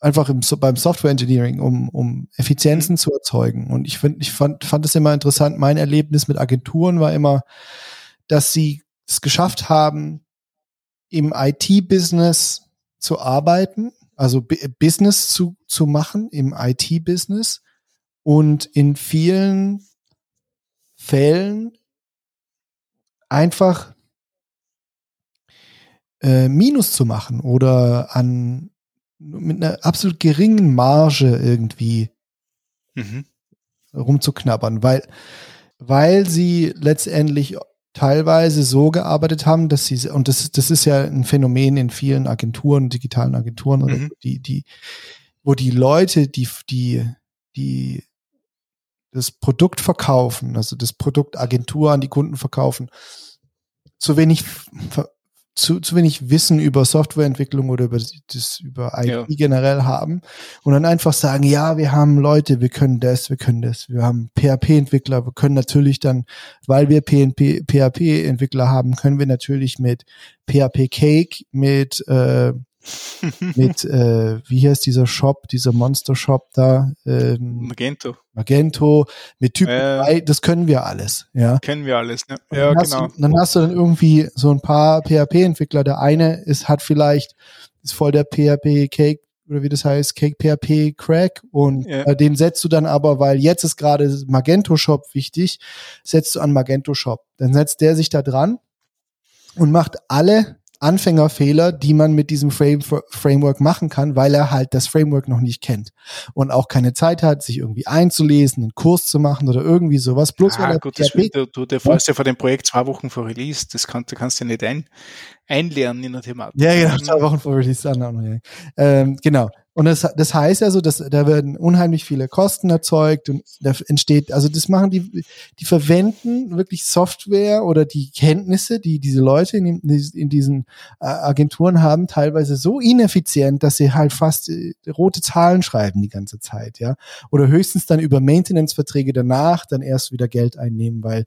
einfach im, beim Software Engineering, um, um Effizienzen mhm. zu erzeugen. Und ich finde, ich fand, fand es immer interessant. Mein Erlebnis mit Agenturen war immer, dass sie es geschafft haben, im IT-Business zu arbeiten, also B Business zu, zu machen im IT-Business und in vielen Fällen einfach äh, Minus zu machen oder an mit einer absolut geringen Marge irgendwie mhm. rumzuknabbern, weil, weil sie letztendlich teilweise so gearbeitet haben, dass sie, und das, das ist ja ein Phänomen in vielen Agenturen, digitalen Agenturen, mhm. die, die, wo die Leute, die, die, die das Produkt verkaufen, also das Produkt Agentur an die Kunden verkaufen, zu wenig zu, zu wenig Wissen über Softwareentwicklung oder über das über IT ja. generell haben und dann einfach sagen, ja, wir haben Leute, wir können das, wir können das, wir haben PHP-Entwickler, wir können natürlich dann, weil wir PHP-Entwickler haben, können wir natürlich mit PHP Cake, mit äh, mit, äh, wie heißt dieser Shop, dieser Monster-Shop da? Ähm, Magento. Magento, mit Typ äh, das können wir alles, ja. Kennen wir alles, ne? Ja, genau. Du, dann hast du dann irgendwie so ein paar PHP-Entwickler. Der eine ist, hat vielleicht, ist voll der PHP-Cake oder wie das heißt, Cake PHP Crack und ja. äh, den setzt du dann aber, weil jetzt ist gerade Magento Shop wichtig, setzt du an Magento Shop. Dann setzt der sich da dran und macht alle Anfängerfehler, die man mit diesem Frame Framework machen kann, weil er halt das Framework noch nicht kennt und auch keine Zeit hat, sich irgendwie einzulesen, einen Kurs zu machen oder irgendwie sowas. Bloß ah, weil gut, das du, du, der ja? ja vor dem Projekt zwei Wochen vor Release, das kann, du kannst ja nicht ein, einlernen in der Thematik. Ja, genau, zwei Wochen vor Release. Ähm, genau. Und das, das heißt also, dass da werden unheimlich viele Kosten erzeugt und da entsteht, also das machen die, die verwenden wirklich Software oder die Kenntnisse, die diese Leute in, in diesen äh, Agenturen haben, teilweise so ineffizient, dass sie halt fast äh, rote Zahlen schreiben die ganze Zeit, ja. Oder höchstens dann über Maintenance-Verträge danach dann erst wieder Geld einnehmen, weil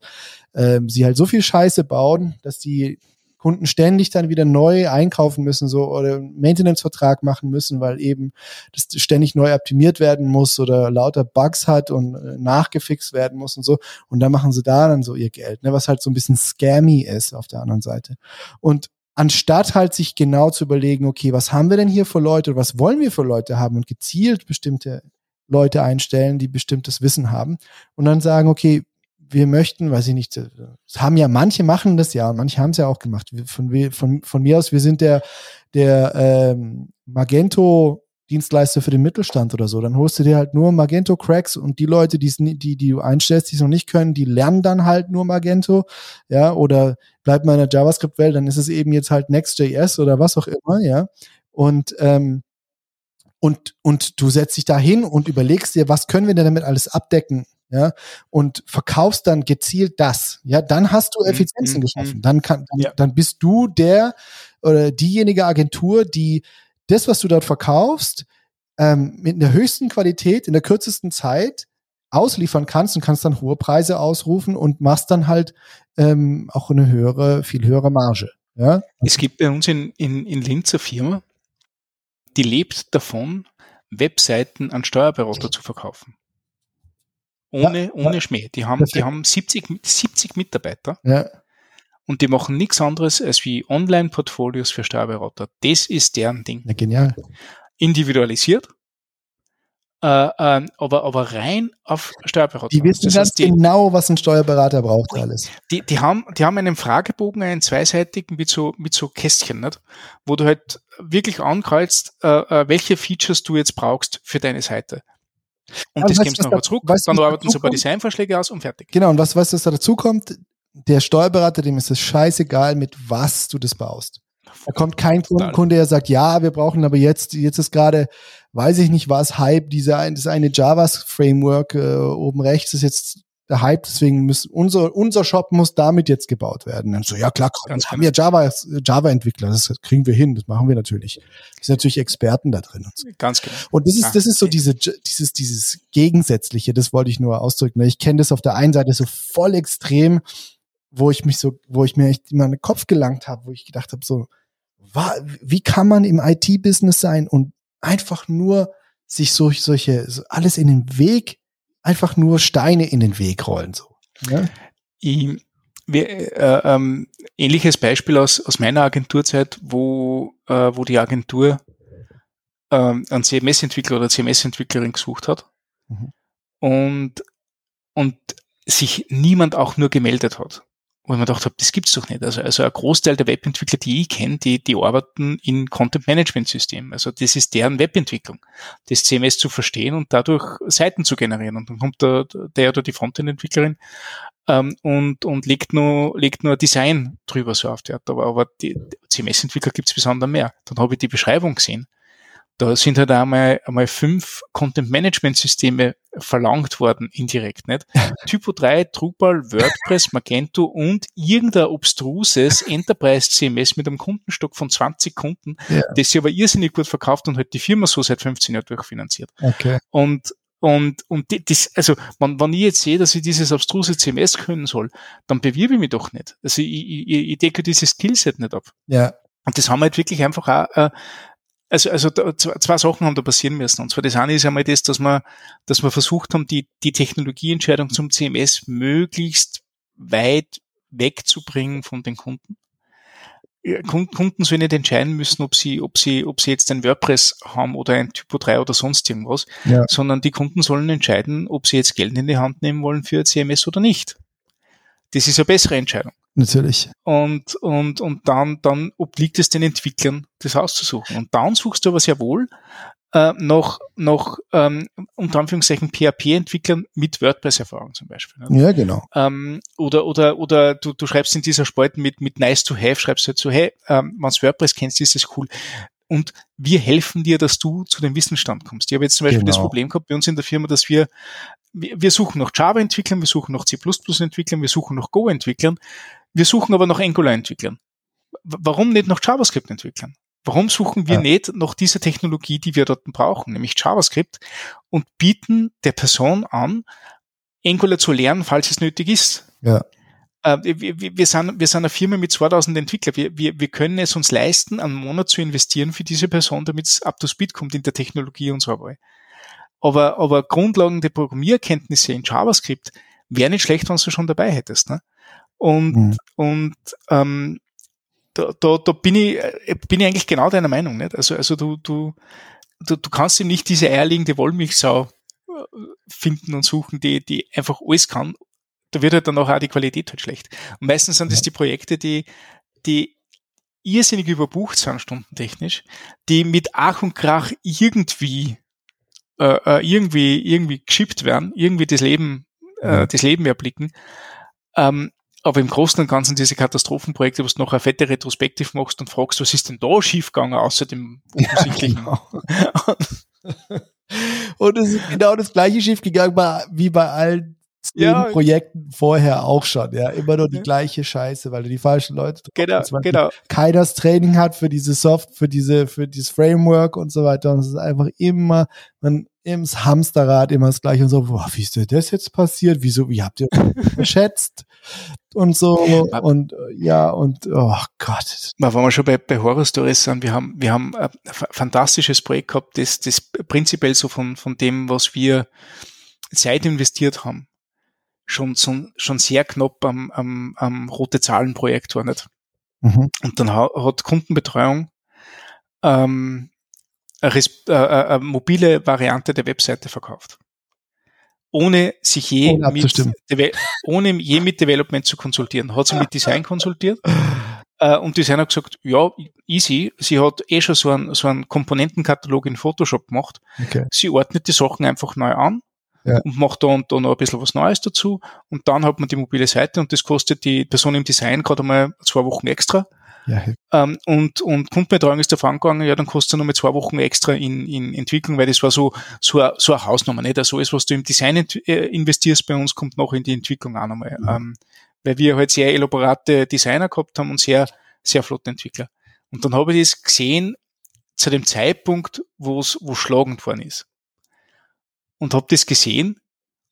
ähm, sie halt so viel Scheiße bauen, dass die Kunden ständig dann wieder neu einkaufen müssen, so oder Maintenance-Vertrag machen müssen, weil eben das ständig neu optimiert werden muss oder lauter Bugs hat und äh, nachgefixt werden muss und so. Und dann machen sie da dann so ihr Geld, ne, was halt so ein bisschen scammy ist auf der anderen Seite. Und anstatt halt sich genau zu überlegen, okay, was haben wir denn hier für Leute, was wollen wir für Leute haben und gezielt bestimmte Leute einstellen, die bestimmtes Wissen haben und dann sagen, okay, wir möchten, weiß ich nicht, es haben ja manche machen das ja, manche haben es ja auch gemacht. Von, von, von mir aus, wir sind der, der ähm, Magento Dienstleister für den Mittelstand oder so. Dann holst du dir halt nur Magento Cracks und die Leute, die, die, die du einstellst, die es noch nicht können, die lernen dann halt nur Magento, ja, oder bleibt mal in der JavaScript-Welt, dann ist es eben jetzt halt Next.js oder was auch immer, ja. Und ähm, und, und du setzt dich da hin und überlegst dir, was können wir denn damit alles abdecken? Ja, und verkaufst dann gezielt das, ja, dann hast du mhm, Effizienzen mhm. geschaffen. Dann kann, dann, ja. dann bist du der oder diejenige Agentur, die das, was du dort verkaufst, ähm, mit der höchsten Qualität in der kürzesten Zeit ausliefern kannst und kannst dann hohe Preise ausrufen und machst dann halt ähm, auch eine höhere, viel höhere Marge. Ja? Es gibt bei uns in, in, in Linz eine Firma, die lebt davon, Webseiten an Steuerberater zu verkaufen. Ohne, ja, ohne Schmäh. Die haben, die haben 70, 70 Mitarbeiter. Ja. Und die machen nichts anderes als wie Online-Portfolios für Steuerberater. Das ist deren Ding. Ja, genial. Individualisiert, äh, äh, aber, aber rein auf Steuerberater. Die wissen das heißt, die, genau, was ein Steuerberater braucht alles. Die, die, haben, die haben einen Fragebogen, einen zweiseitigen mit so, mit so Kästchen, nicht? wo du halt wirklich ankreuzt, äh, äh welche Features du jetzt brauchst für deine Seite. Und das gibst du nochmal zurück, weißt, dann arbeiten sie ein paar Designvorschläge aus und fertig. Genau, und was, was da dazu kommt, der Steuerberater, dem ist es scheißegal, mit was du das baust. Da kommt kein Total. Kunde, der sagt, ja, wir brauchen aber jetzt, jetzt ist gerade, weiß ich nicht, was Hype, dieser, das eine Javas-Framework äh, oben rechts ist jetzt der Hype, deswegen muss unser, unser Shop muss damit jetzt gebaut werden. Dann so, ja klar, Ganz wir haben ja Java, Java-Entwickler, das kriegen wir hin, das machen wir natürlich. Das sind natürlich Experten da drin. Und so. Ganz genau. Und das ist, das ist so diese, dieses, dieses Gegensätzliche, das wollte ich nur ausdrücken. Ich kenne das auf der einen Seite so voll extrem, wo ich mich so, wo ich mir echt immer in den Kopf gelangt habe, wo ich gedacht habe, so, wie kann man im IT-Business sein und einfach nur sich so, solche, so alles in den Weg einfach nur Steine in den Weg rollen. So. Ja? Ich, wir, äh, ähm, ähnliches Beispiel aus, aus meiner Agenturzeit, wo, äh, wo die Agentur ähm, einen CMS-Entwickler oder CMS-Entwicklerin gesucht hat mhm. und, und sich niemand auch nur gemeldet hat wo ich mir gedacht habe, das gibt's doch nicht. Also, also ein Großteil der Webentwickler, die ich kenne, die, die arbeiten in Content-Management-Systemen. Also das ist deren Webentwicklung, das CMS zu verstehen und dadurch Seiten zu generieren. Und dann kommt der, der oder die Frontend-Entwicklerin ähm, und, und legt nur, legt nur Design drüber so auf die Art. Aber, aber die CMS-Entwickler gibt's besonders mehr. Dann habe ich die Beschreibung gesehen da sind halt einmal, einmal fünf Content-Management-Systeme verlangt worden, indirekt, nicht? Typo 3, Drupal, WordPress, Magento und irgendein obstruses Enterprise-CMS mit einem Kundenstock von 20 Kunden, ja. das sie aber irrsinnig gut verkauft und halt die Firma so seit 15 Jahren durchfinanziert. Okay. Und und, und das, also, wenn, wenn ich jetzt sehe, dass ich dieses abstruse CMS können soll, dann bewirbe ich mich doch nicht. Also, ich, ich, ich decke dieses Skillset nicht ab. Ja. Und das haben wir halt wirklich einfach auch, äh, also, also zwei Sachen haben da passieren müssen. Und zwar das eine ist einmal das, dass wir, dass wir versucht haben, die, die Technologieentscheidung zum CMS möglichst weit wegzubringen von den Kunden. Kunden sollen nicht entscheiden müssen, ob sie, ob sie, ob sie jetzt ein WordPress haben oder ein Typo 3 oder sonst irgendwas, ja. sondern die Kunden sollen entscheiden, ob sie jetzt Geld in die Hand nehmen wollen für CMS oder nicht. Das ist eine bessere Entscheidung. Natürlich. Und, und, und dann, dann obliegt es den Entwicklern, das auszusuchen. Und dann suchst du aber sehr wohl äh, noch, noch ähm, unter Anführungszeichen PHP-Entwicklern mit WordPress-Erfahrung zum Beispiel. Ne? Ja, genau. Ähm, oder oder, oder du, du schreibst in dieser Spalte mit, mit nice to have, schreibst du halt so, hey, ähm, wenn du WordPress kennst, ist das cool. Und wir helfen dir, dass du zu dem Wissensstand kommst. Ich habe jetzt zum Beispiel genau. das Problem gehabt bei uns in der Firma, dass wir wir suchen nach Java-Entwicklern, wir suchen nach C++-Entwicklern, wir suchen nach Go-Entwicklern, wir suchen aber nach Angular-Entwicklern. Warum nicht nach JavaScript-Entwicklern? Warum suchen wir ja. nicht nach dieser Technologie, die wir dort brauchen, nämlich JavaScript, und bieten der Person an, Angular zu lernen, falls es nötig ist? Ja. Äh, wir, wir, wir, sind, wir sind eine Firma mit 2000 Entwicklern. Wir, wir, wir können es uns leisten, einen Monat zu investieren für diese Person, damit es up to speed kommt in der Technologie und so weiter. Aber, aber Grundlagen der Programmierkenntnisse in JavaScript wäre nicht schlecht, wenn du schon dabei hättest. Ne? Und, mhm. und ähm, da, da, da bin ich, äh, bin ich eigentlich genau deiner Meinung. Nicht? Also, also du, du, du, du kannst ihm nicht diese eierlegende Wollmilchsau äh, finden und suchen, die, die einfach alles kann. Da wird halt dann auch die Qualität halt schlecht. Und meistens sind das die Projekte, die, die irrsinnig überbucht sind, stundentechnisch, die mit Ach und Krach irgendwie äh, äh, irgendwie, irgendwie geschippt werden, irgendwie das Leben, äh, das Leben erblicken. Ähm, aber im Großen und Ganzen diese Katastrophenprojekte, wo du noch eine fette Retrospektiv machst und fragst, was ist denn da schiefgegangen, außer dem offensichtlichen. Ja, genau. und es ist genau das gleiche schiefgegangen wie bei allen ja. Projekten vorher auch schon, ja. Immer nur die ja. gleiche Scheiße, weil du die falschen Leute genau, genau. keiner das Training hat für diese Soft, für diese, für dieses Framework und so weiter. Und es ist einfach immer, man im Hamsterrad immer das gleiche und so, boah, wie ist denn das jetzt passiert? Wieso, wie habt ihr geschätzt? Und so, und ja, und oh Gott. Wenn wir schon bei, bei Horror Stories sind, wir haben, wir haben ein fantastisches Projekt gehabt, das, das prinzipiell so von, von dem, was wir Zeit investiert haben, schon, so, schon sehr knapp am, am, am rote Zahlen Projekt war nicht. Mhm. Und dann hat Kundenbetreuung ähm, eine, äh, äh, eine mobile Variante der Webseite verkauft. Ohne sich je ohne mit, ohne je mit Development zu konsultieren. Hat sie mit Design konsultiert. Äh, und Design hat gesagt, ja, easy. Sie hat eh schon so einen, so einen Komponentenkatalog in Photoshop gemacht. Okay. Sie ordnet die Sachen einfach neu an ja. und macht da und da noch ein bisschen was Neues dazu. Und dann hat man die mobile Seite und das kostet die Person im Design gerade mal zwei Wochen extra. Ja, ähm, und, und Kundenbetreuung ist davon angegangen, ja, dann kostet er nochmal zwei Wochen extra in, in Entwicklung, weil das war so, so, a, so eine Hausnummer, nicht? Also alles, was du im Design äh, investierst bei uns, kommt noch in die Entwicklung auch nochmal. Mhm. Ähm, weil wir halt sehr elaborate Designer gehabt haben und sehr, sehr flotte Entwickler. Und dann habe ich das gesehen zu dem Zeitpunkt, wo es wo schlagend worden ist. Und habe das gesehen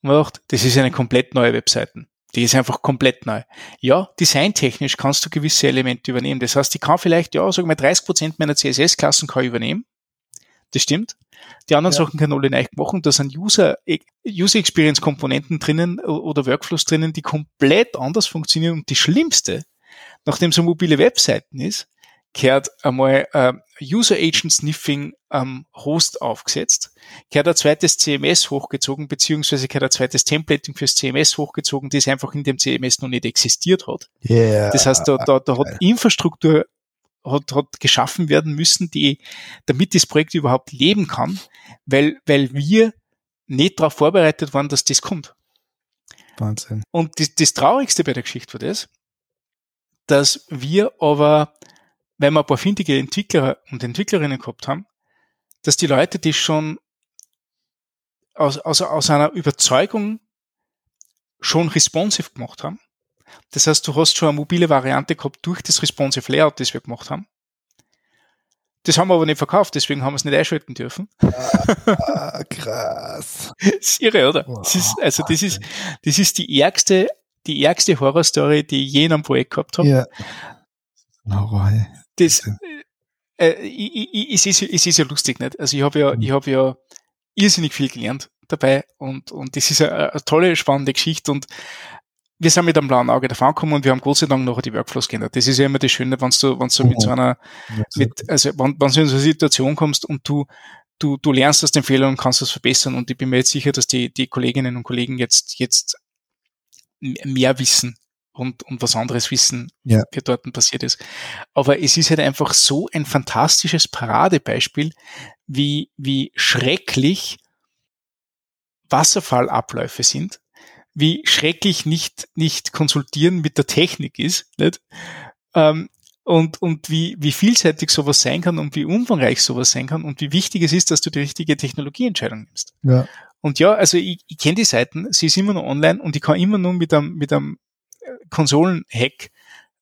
und gedacht, das ist eine komplett neue Webseite. Die ist einfach komplett neu. Ja, designtechnisch kannst du gewisse Elemente übernehmen. Das heißt, ich kann vielleicht, ja, sagen wir 30 Prozent meiner CSS-Klassen kann ich übernehmen. Das stimmt. Die anderen ja. Sachen können alle neu machen. Da sind User, User Experience Komponenten drinnen oder Workflows drinnen, die komplett anders funktionieren. Und die schlimmste, nachdem es eine mobile Webseiten ist, kehrt einmal äh, User Agent Sniffing am Host aufgesetzt, kehrt ein zweites CMS hochgezogen, beziehungsweise kehrt ein zweites Templating fürs CMS hochgezogen, das einfach in dem CMS noch nicht existiert hat. Yeah. Das heißt, da, da, da hat Infrastruktur hat, hat geschaffen werden müssen, die, damit das Projekt überhaupt leben kann, weil, weil wir nicht darauf vorbereitet waren, dass das kommt. Wahnsinn. Und das, das Traurigste bei der Geschichte war das, dass wir aber weil wir ein paar findige Entwickler und Entwicklerinnen gehabt haben, dass die Leute das schon aus, aus, aus einer Überzeugung schon responsive gemacht haben. Das heißt, du hast schon eine mobile Variante gehabt durch das responsive Layout, das wir gemacht haben. Das haben wir aber nicht verkauft, deswegen haben wir es nicht einschalten dürfen. Ah, krass. das ist irre, oder? Das ist, also das ist, das ist die ärgste, die ärgste Horrorstory, die ich je in einem Projekt gehabt habe. Ja. Horror, das, äh, äh es, ist, es ist ja lustig, nicht? Also ich habe ja, mhm. ich habe ja irrsinnig viel gelernt dabei und, und das ist eine, eine tolle, spannende Geschichte und wir sind mit einem blauen Auge davon gekommen und wir haben Gott sei Dank nachher die Workflows geändert. Das ist ja immer das Schöne, wenn du, wenn du mit so einer, mit, also wenn, wenn du in so eine Situation kommst und du, du, du lernst aus den Fehlern und kannst das verbessern und ich bin mir jetzt sicher, dass die, die Kolleginnen und Kollegen jetzt, jetzt mehr wissen und, und was anderes wissen, ja. wie dort passiert ist. Aber es ist halt einfach so ein fantastisches Paradebeispiel, wie, wie schrecklich Wasserfallabläufe sind, wie schrecklich nicht, nicht konsultieren mit der Technik ist, nicht? Ähm, und, und wie, wie vielseitig sowas sein kann und wie umfangreich sowas sein kann und wie wichtig es ist, dass du die richtige Technologieentscheidung nimmst. Ja. Und ja, also ich, ich kenne die Seiten, sie ist immer noch online und ich kann immer nur mit einem, mit einem Konsolen-Hack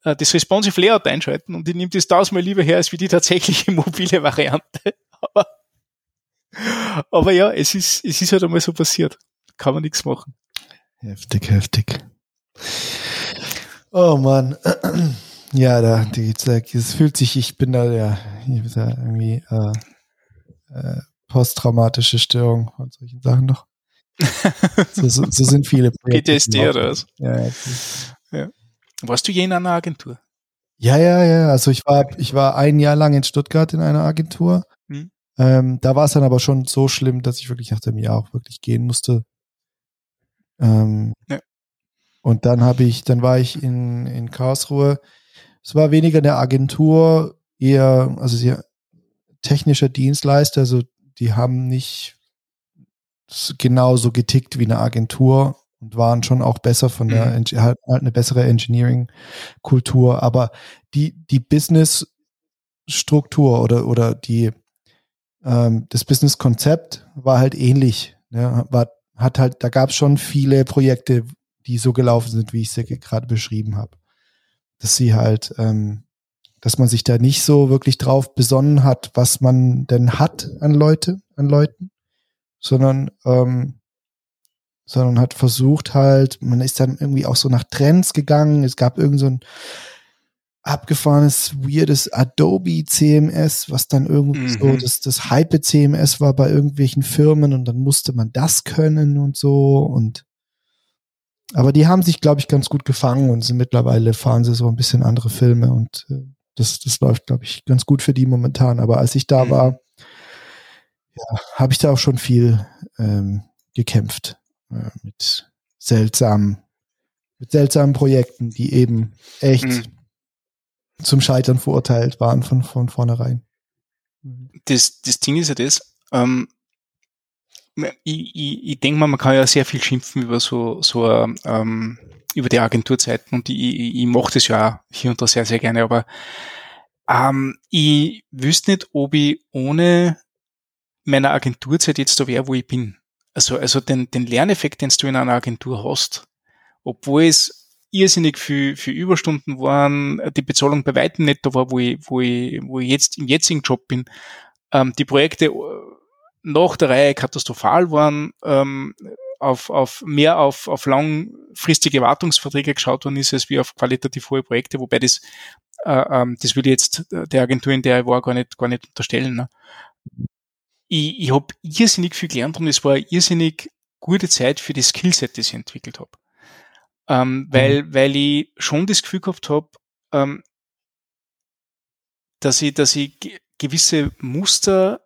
äh, das Responsive Layout einschalten und ich nehme das tausendmal lieber her als wie die tatsächliche mobile Variante. aber, aber ja, es ist, es ist halt einmal so passiert. Kann man nichts machen. Heftig, heftig. Oh man. Ja, da, es fühlt sich, ich bin da ja, ich bin da irgendwie äh, äh, posttraumatische Störung und solchen Sachen noch. So, so, so, sind viele Projekte. PTSD oder was? Ja, ja, ja. Warst du je in einer Agentur? Ja, ja, ja. Also ich war, ich war ein Jahr lang in Stuttgart in einer Agentur. Hm. Ähm, da war es dann aber schon so schlimm, dass ich wirklich nach dem Jahr auch wirklich gehen musste. Ähm, ja. Und dann habe ich, dann war ich in, in Karlsruhe. Es war weniger eine Agentur, eher, also sie technischer Dienstleister, also die haben nicht genauso getickt wie eine Agentur und waren schon auch besser von der, mhm. halt, halt eine bessere Engineering-Kultur. Aber die, die Business-Struktur oder, oder die, ähm, das Business-Konzept war halt ähnlich. Ne? War, hat halt, da gab es schon viele Projekte, die so gelaufen sind, wie ich sie gerade beschrieben habe. Dass sie halt, ähm, dass man sich da nicht so wirklich drauf besonnen hat, was man denn hat an Leute, an Leuten, sondern ähm, sondern hat versucht halt, man ist dann irgendwie auch so nach Trends gegangen. Es gab irgend so ein abgefahrenes, weirdes Adobe CMS, was dann irgendwie mhm. so das, das Hype CMS war bei irgendwelchen Firmen und dann musste man das können und so und aber die haben sich, glaube ich, ganz gut gefangen und sind mittlerweile fahren sie so ein bisschen andere Filme und äh, das, das läuft, glaube ich, ganz gut für die momentan. Aber als ich da mhm. war, ja, habe ich da auch schon viel ähm, gekämpft äh, mit seltsamen, mit seltsamen Projekten, die eben echt mhm. zum Scheitern verurteilt waren von, von vornherein. Das, das Ding ist ja das, ähm, ich, ich, ich denke mal, man kann ja sehr viel schimpfen über so, so ähm, über die Agenturzeiten und ich, ich, ich mache das ja auch hier und da sehr, sehr gerne, aber ähm, ich wüsste nicht, ob ich ohne meiner Agenturzeit jetzt da wäre, wo ich bin. Also, also den, den Lerneffekt, den du in einer Agentur hast, obwohl es irrsinnig viel, viel Überstunden waren, die Bezahlung bei weitem nicht da war, wo ich, wo ich, wo ich jetzt im jetzigen Job bin, ähm, die Projekte äh, nach der Reihe katastrophal waren, ähm, auf, auf mehr auf, auf langfristige Wartungsverträge geschaut worden ist, als wie auf qualitativ hohe Projekte, wobei das, äh, ähm, das würde jetzt der Agentur, in der ich war, gar nicht, gar nicht unterstellen. Ne? Ich, ich habe irrsinnig viel gelernt und es war eine irrsinnig gute Zeit für das Skillset, das ich entwickelt habe. Ähm, weil, mhm. weil ich schon das Gefühl gehabt habe, ähm, dass ich, dass ich gewisse Muster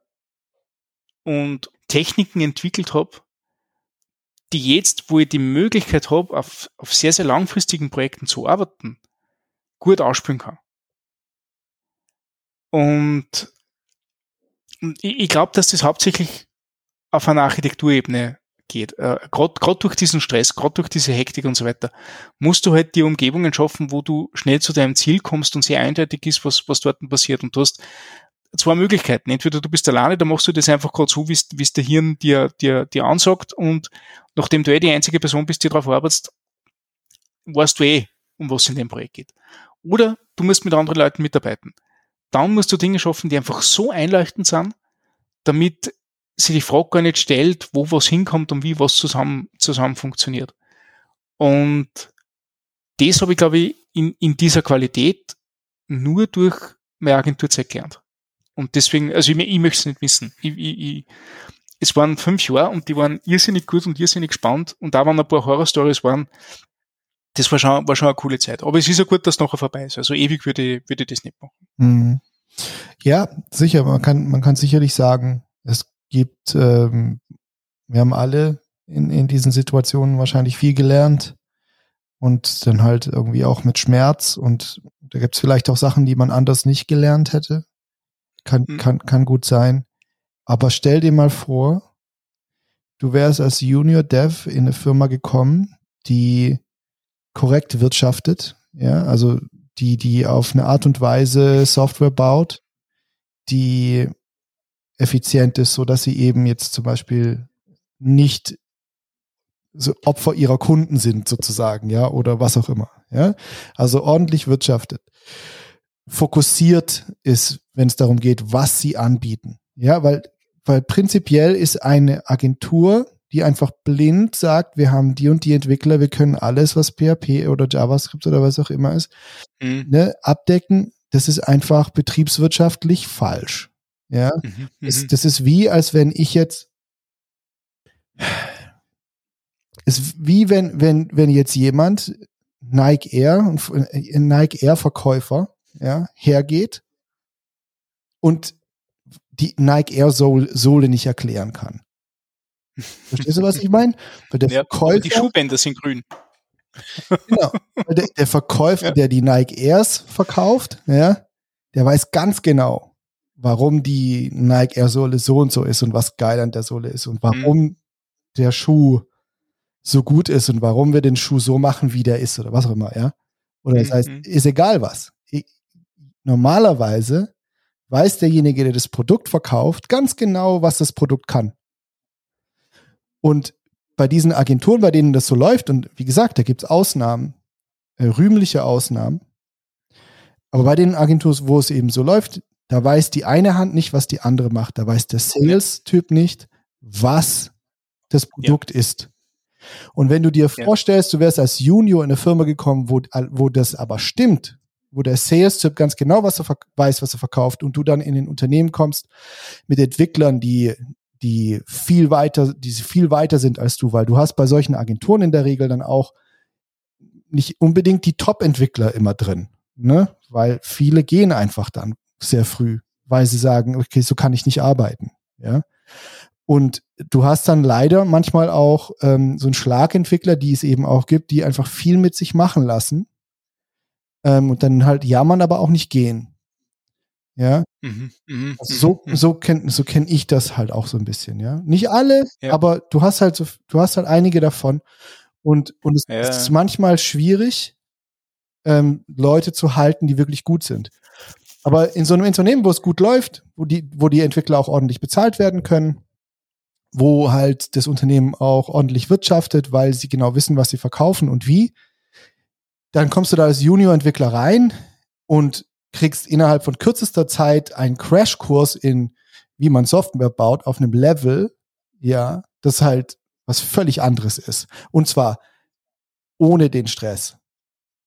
und Techniken entwickelt habe, die jetzt, wo ich die Möglichkeit habe, auf, auf sehr, sehr langfristigen Projekten zu arbeiten, gut ausspielen kann. Und ich, glaube, dass das hauptsächlich auf einer Architekturebene geht. Äh, Gerade durch diesen Stress, gerade durch diese Hektik und so weiter, musst du halt die Umgebungen schaffen, wo du schnell zu deinem Ziel kommst und sehr eindeutig ist, was, was dort passiert. Und du hast zwei Möglichkeiten. Entweder du bist alleine, da machst du das einfach gerade so, wie es der Hirn dir, dir, dir ansagt und nachdem du eh die einzige Person bist, die darauf arbeitest, weißt du eh, um was in dem Projekt geht. Oder du musst mit anderen Leuten mitarbeiten. Dann musst du Dinge schaffen, die einfach so einleuchtend sind, damit sie die Frage gar nicht stellt, wo was hinkommt und wie was zusammen, zusammen funktioniert. Und das habe ich, glaube ich, in, in dieser Qualität nur durch meine Agenturzeit gelernt. Und deswegen, also ich, ich möchte es nicht wissen. Ich, ich, es waren fünf Jahre und die waren irrsinnig gut und irrsinnig spannend und da waren ein paar Horror-Stories waren, das war schon, war schon eine coole Zeit. Aber es ist ja gut, dass es nachher vorbei ist. Also ewig würde ich, würde ich das nicht machen. Mhm. Ja, sicher. Man kann, man kann sicherlich sagen, es gibt, ähm, wir haben alle in, in diesen Situationen wahrscheinlich viel gelernt und dann halt irgendwie auch mit Schmerz und da gibt es vielleicht auch Sachen, die man anders nicht gelernt hätte. Kann, mhm. kann, kann gut sein. Aber stell dir mal vor, du wärst als Junior Dev in eine Firma gekommen, die korrekt wirtschaftet, ja, also die, die auf eine Art und Weise Software baut, die effizient ist, so dass sie eben jetzt zum Beispiel nicht so Opfer ihrer Kunden sind sozusagen, ja, oder was auch immer, ja. Also ordentlich wirtschaftet. Fokussiert ist, wenn es darum geht, was sie anbieten. Ja, weil, weil prinzipiell ist eine Agentur, die einfach blind sagt, wir haben die und die Entwickler, wir können alles, was PHP oder JavaScript oder was auch immer ist, mhm. ne, abdecken. Das ist einfach betriebswirtschaftlich falsch. Ja, mhm, das, mhm. das ist wie, als wenn ich jetzt, ist wie wenn, wenn, wenn jetzt jemand Nike Air, ein Nike Air Verkäufer, ja, hergeht und die Nike Air Sohle nicht erklären kann. Verstehst du, was ich meine? der ja, Verkäufer, die Schuhbänder sind grün. Genau. Der, der Verkäufer, ja. der die Nike Airs verkauft, ja, der weiß ganz genau, warum die Nike Air Sohle so und so ist und was geil an der Sohle ist und warum mhm. der Schuh so gut ist und warum wir den Schuh so machen, wie der ist oder was auch immer, ja. Oder das heißt, mhm. ist egal was. Ich, normalerweise weiß derjenige, der das Produkt verkauft, ganz genau, was das Produkt kann. Und bei diesen Agenturen, bei denen das so läuft, und wie gesagt, da gibt es Ausnahmen, äh, rühmliche Ausnahmen, aber bei den Agenturen, wo es eben so läuft, da weiß die eine Hand nicht, was die andere macht. Da weiß der Sales-Typ nicht, was das Produkt ja. ist. Und wenn du dir ja. vorstellst, du wärst als Junior in eine Firma gekommen, wo, wo das aber stimmt, wo der Sales-Typ ganz genau was er weiß, was er verkauft und du dann in den Unternehmen kommst mit Entwicklern, die die viel weiter, die viel weiter sind als du, weil du hast bei solchen Agenturen in der Regel dann auch nicht unbedingt die Top-Entwickler immer drin, ne? Weil viele gehen einfach dann, sehr früh, weil sie sagen, okay, so kann ich nicht arbeiten. Ja. Und du hast dann leider manchmal auch ähm, so einen Schlagentwickler, die es eben auch gibt, die einfach viel mit sich machen lassen ähm, und dann halt jammern, aber auch nicht gehen. Ja. Mhm, mhm, Also so, mhm, so kenn, so kenn ich das halt auch so ein bisschen, ja. Nicht alle, Ja. aber du hast halt so, du hast halt einige davon. Und, und es, Ja. es ist manchmal schwierig, ähm, Leute zu halten, die wirklich gut sind. Aber in so einem Unternehmen, wo es gut läuft, wo die, wo die Entwickler auch ordentlich bezahlt werden können, wo halt das Unternehmen auch ordentlich wirtschaftet, weil sie genau wissen, was sie verkaufen und wie, dann kommst du da als Junior-Entwickler rein und kriegst innerhalb von kürzester Zeit einen Crashkurs in, wie man Software baut, auf einem Level, ja, das halt was völlig anderes ist. Und zwar ohne den Stress.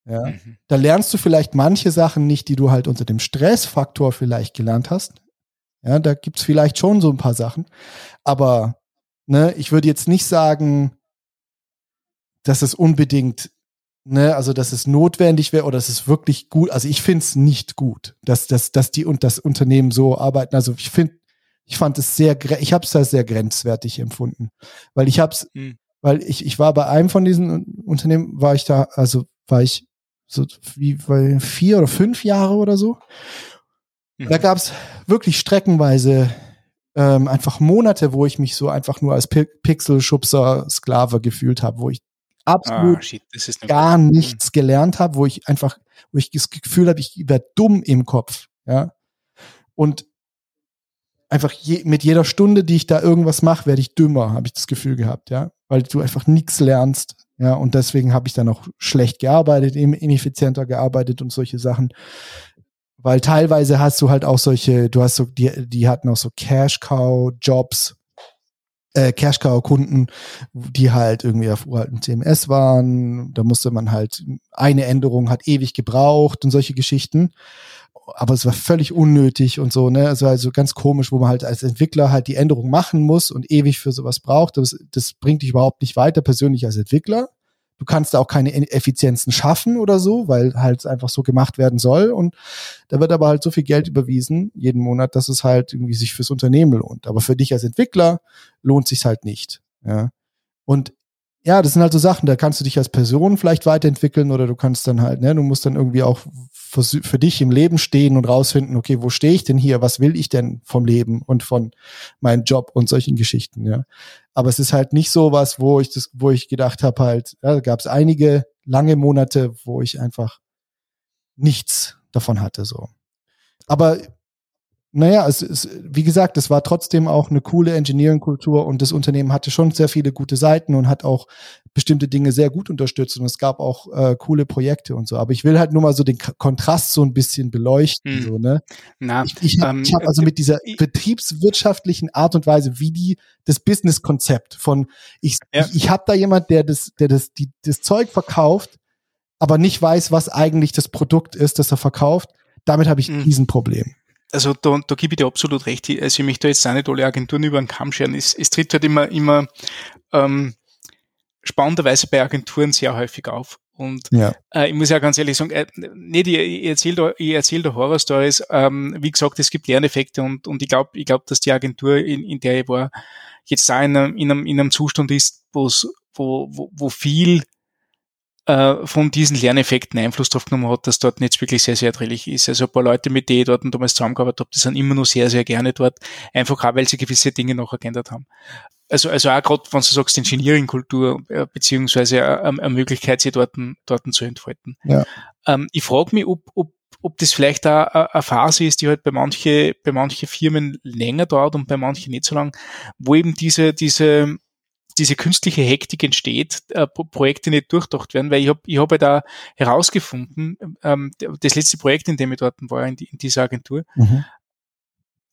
Ja. mhm. Da lernst du vielleicht manche Sachen nicht, die du halt unter dem Stressfaktor vielleicht gelernt hast. Ja, da gibt's vielleicht schon so ein paar Sachen. Aber ne, ich würde jetzt nicht sagen, dass es unbedingt, ne, also dass es notwendig wäre oder dass es wirklich gut, also ich finde es nicht gut, dass, dass, dass die und das Unternehmen so arbeiten. Also ich finde, ich fand es sehr, ich habe es da sehr grenzwertig empfunden. Weil ich habe es Hm. weil ich, ich war bei einem von diesen Un- Unternehmen, war ich da, also war ich so wie bei vier oder fünf Jahre oder so. Mhm. Da gab es wirklich streckenweise ähm, einfach Monate, wo ich mich so einfach nur als Pi Pixelschubser Sklave gefühlt habe, wo ich absolut Ah, shit, gar gut. nichts gelernt habe, wo ich einfach, wo ich das Gefühl habe, ich werde dumm im Kopf, ja. Und einfach je, mit jeder Stunde, die ich da irgendwas mache, werde ich dümmer, habe ich das Gefühl gehabt, ja, weil du einfach nichts lernst, ja, und deswegen habe ich dann auch schlecht gearbeitet, in- ineffizienter gearbeitet und solche Sachen. Weil teilweise hast du halt auch solche, du hast so, die, die hatten auch so Cash-Cow-Jobs, äh, Cash-Cow-Kunden, die halt irgendwie auf uralten CMS waren. Da musste man halt, eine Änderung hat ewig gebraucht und solche Geschichten. Aber es war völlig unnötig und so, ne? Also, also ganz komisch, wo man halt als Entwickler halt die Änderung machen muss und ewig für sowas braucht. Das, das bringt dich überhaupt nicht weiter, persönlich als Entwickler. Du kannst da auch keine Effizienzen schaffen oder so, weil halt einfach so gemacht werden soll. Und da wird aber halt so viel Geld überwiesen jeden Monat, dass es halt irgendwie sich fürs Unternehmen lohnt. Aber für dich als Entwickler lohnt sich halt nicht. Ja. Und ja, das sind halt so Sachen, da kannst du dich als Person vielleicht weiterentwickeln oder du kannst dann halt, ne, du musst dann irgendwie auch für, für dich im Leben stehen und rausfinden, okay, wo stehe ich denn hier? Was will ich denn vom Leben und von meinem Job und solchen Geschichten, ja. Aber es ist halt nicht so was, wo ich das, wo ich gedacht habe, halt, ja, da gab es einige lange Monate, wo ich einfach nichts davon hatte, so. Aber naja, es ist, wie gesagt, es war trotzdem auch eine coole Engineering-Kultur und das Unternehmen hatte schon sehr viele gute Seiten und hat auch bestimmte Dinge sehr gut unterstützt und es gab auch äh, coole Projekte und so. Aber ich will halt nur mal so den K Kontrast so ein bisschen beleuchten, Hm. so, ne? Na, Ich, ich habe ähm, ich hab also mit dieser ich- betriebswirtschaftlichen Art und Weise, wie die das Business-Konzept von ich, Ja. ich, ich habe da jemand, der das, der das, die, das Zeug verkauft, aber nicht weiß, was eigentlich das Produkt ist, das er verkauft. Damit habe ich Mhm. diesen Problem. Also da, da gebe ich dir absolut recht. Also ich möchte jetzt auch nicht alle Agenturen über den Kamm scheren. Es, es tritt halt immer, immer ähm, spannenderweise bei Agenturen sehr häufig auf. Und Ja. äh, ich muss ja ganz ehrlich sagen, äh, nicht, ich, ich erzähle da, ich erzähl da Horror-Stories. Ähm, wie gesagt, es gibt Lerneffekte und, und ich glaube, ich glaub, dass die Agentur, in, in der ich war, jetzt auch in einem, in einem, in einem Zustand ist, wo, wo, wo viel äh, von diesen Lerneffekten Einfluss drauf genommen hat, dass dort jetzt wirklich sehr, sehr erträglich ist. Also ein paar Leute, mit denen ich dort damals zusammengearbeitet habe, die sind immer noch sehr, sehr gerne dort, einfach auch, weil sie gewisse Dinge noch geändert haben. Also, also auch gerade, wenn du sagst, Engineering-Kultur, äh, beziehungsweise äh, eine eine Möglichkeit, sie dort, dort zu entfalten. Ja. Ähm, ich frage mich, ob, ob, ob das vielleicht auch eine eine Phase ist, die halt bei manche, bei manche Firmen länger dauert und bei manchen nicht so lang, wo eben diese, diese, diese künstliche Hektik entsteht, äh, Pro- Projekte nicht durchdacht werden, weil ich habe ich hab ja da herausgefunden, ähm, das letzte Projekt, in dem ich dort war, in, die, in dieser Agentur, Mhm.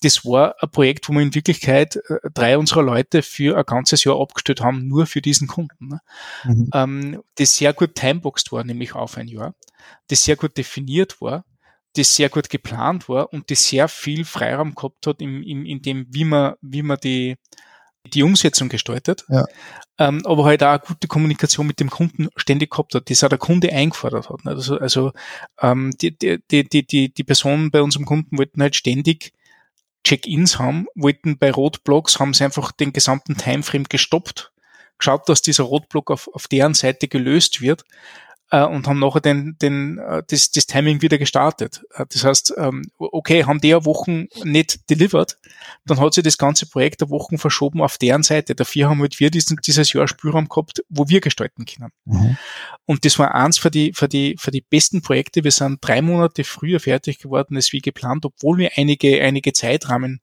das war ein Projekt, wo wir in Wirklichkeit äh, drei unserer Leute für ein ganzes Jahr abgestellt haben, nur für diesen Kunden. Ne? Mhm. ähm, das sehr gut timeboxed war, nämlich auf ein Jahr, das sehr gut definiert war, das sehr gut geplant war und das sehr viel Freiraum gehabt hat in, in, in dem, wie man, wie man die, die Umsetzung gestaltet, Ja. ähm, aber halt auch eine gute Kommunikation mit dem Kunden ständig gehabt hat, das auch der Kunde eingefordert hat. ne? Also, also ähm, die, die, die, die, die, die Personen bei unserem Kunden wollten halt ständig Check-ins haben, wollten bei Rotblocks, haben sie einfach den gesamten Timeframe gestoppt, geschaut, dass dieser Rotblock auf, auf deren Seite gelöst wird. Äh, und haben nachher den, den, äh, das, das Timing wieder gestartet. Äh, das heißt, ähm, okay, haben die Wochen nicht delivered, dann hat sich das ganze Projekt der Wochen verschoben auf deren Seite. Dafür haben halt wir diesen, dieses Jahr Spielraum gehabt, wo wir gestalten können. Mhm. Und das war eins für die, für die, für die besten Projekte. Wir sind drei Monate früher fertig geworden als wie geplant, obwohl wir einige, einige Zeitrahmen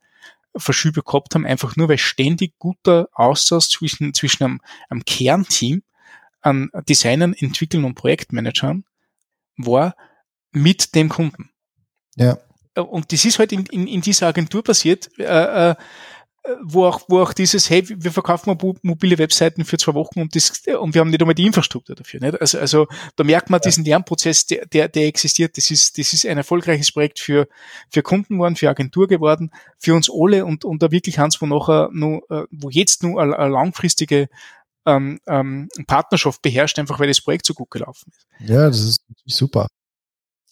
Verschübe gehabt haben, einfach nur weil ständig guter Austausch zwischen, zwischen einem, einem Kernteam an Designern, Entwicklern und Projektmanagern war mit dem Kunden. Ja. Und das ist halt in, in, in dieser Agentur passiert, äh, äh, wo auch, wo auch dieses, hey, wir verkaufen mobile Webseiten für zwei Wochen und, das, und wir haben nicht einmal die Infrastruktur dafür. Nicht? Also, also da merkt man diesen Lernprozess, der, der, der existiert. Das ist, das ist ein erfolgreiches Projekt für, für Kunden geworden, für Agentur geworden, für uns alle und, und da wirklich eins, wo nachher nur, äh, wo jetzt nur eine, eine langfristige ähm, ähm, Partnerschaft beherrscht, einfach weil das Projekt so gut gelaufen ist. Ja, das ist super.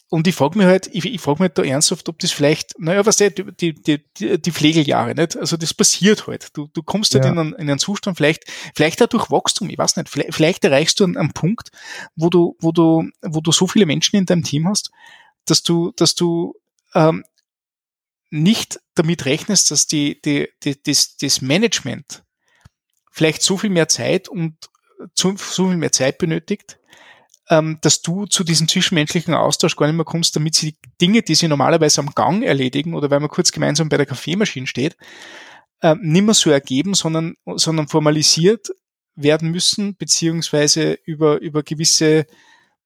Und ich frage mich halt, ich, ich frage mich halt da ernsthaft, ob das vielleicht, naja, was der, die, die, die, die Pflegeljahre, nicht? Also das passiert halt. Du, du kommst halt ja. in, einen, in einen Zustand, vielleicht, vielleicht auch durch Wachstum, ich weiß nicht, vielleicht, vielleicht erreichst du einen, einen Punkt, wo du, wo du, wo du so viele Menschen in deinem Team hast, dass du, dass du ähm, nicht damit rechnest, dass die, die, die, das, das Management vielleicht so viel mehr Zeit und so viel mehr Zeit benötigt, ähm, dass du zu diesem zwischenmenschlichen Austausch gar nicht mehr kommst, damit sie die Dinge, die sie normalerweise am Gang erledigen oder weil man kurz gemeinsam bei der Kaffeemaschine steht, äh, nicht mehr so ergeben, sondern, sondern formalisiert werden müssen, beziehungsweise über, über gewisse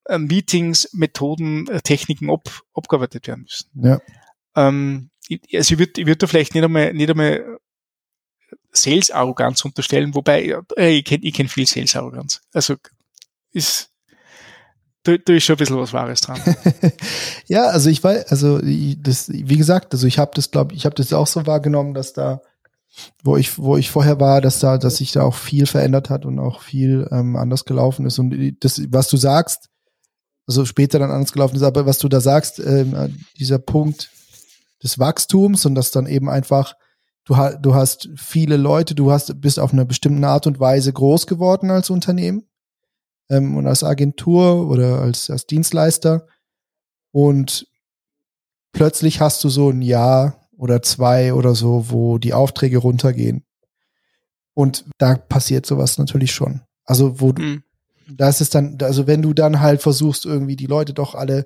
äh, Meetings, Methoden, äh, Techniken ab, abgearbeitet werden müssen. Ja. Ähm, also ich würde ich würd da vielleicht nicht einmal, nicht einmal Sales-Arroganz unterstellen, wobei äh, ich kenne ich kenn viel Sales-Arroganz. Also ist da, da ist schon ein bisschen was Wahres dran. ja, also ich weiß, also das, wie gesagt, also ich habe das, glaube ich, habe das auch so wahrgenommen, dass da, wo ich, wo ich vorher war, dass da, dass sich da auch viel verändert hat und auch viel ähm, anders gelaufen ist. Und das, was du sagst, also später dann anders gelaufen ist, aber was du da sagst, ähm, dieser Punkt des Wachstums und das dann eben einfach du, ha du hast viele Leute, du hast, bist auf eine bestimmte Art und Weise groß geworden als Unternehmen ähm, und als Agentur oder als, als Dienstleister. Und plötzlich hast du so ein Jahr oder zwei oder so, wo die Aufträge runtergehen. Und da passiert sowas natürlich schon. Also, wo du, mhm. da ist es dann, also wenn du dann halt versuchst, irgendwie die Leute doch alle,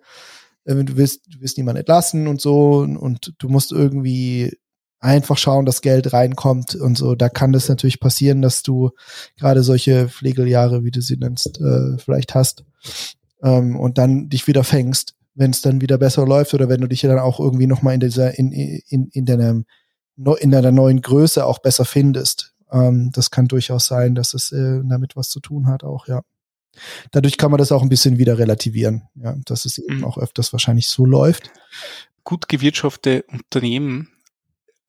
äh, du willst, du willst niemanden entlassen und so, und, und du musst irgendwie einfach schauen, dass Geld reinkommt und so. Da kann das natürlich passieren, dass du gerade solche Pflegeljahre, wie du sie nennst, äh, vielleicht hast ähm, und dann dich wieder fängst, wenn es dann wieder besser läuft oder wenn du dich dann auch irgendwie noch mal in dieser in in in deiner in deiner neuen Größe auch besser findest. Ähm, das kann durchaus sein, dass es äh, damit was zu tun hat, auch ja. Dadurch kann man das auch ein bisschen wieder relativieren, ja, dass es eben mhm. auch öfters wahrscheinlich so läuft. Gut gewirtschaftete Unternehmen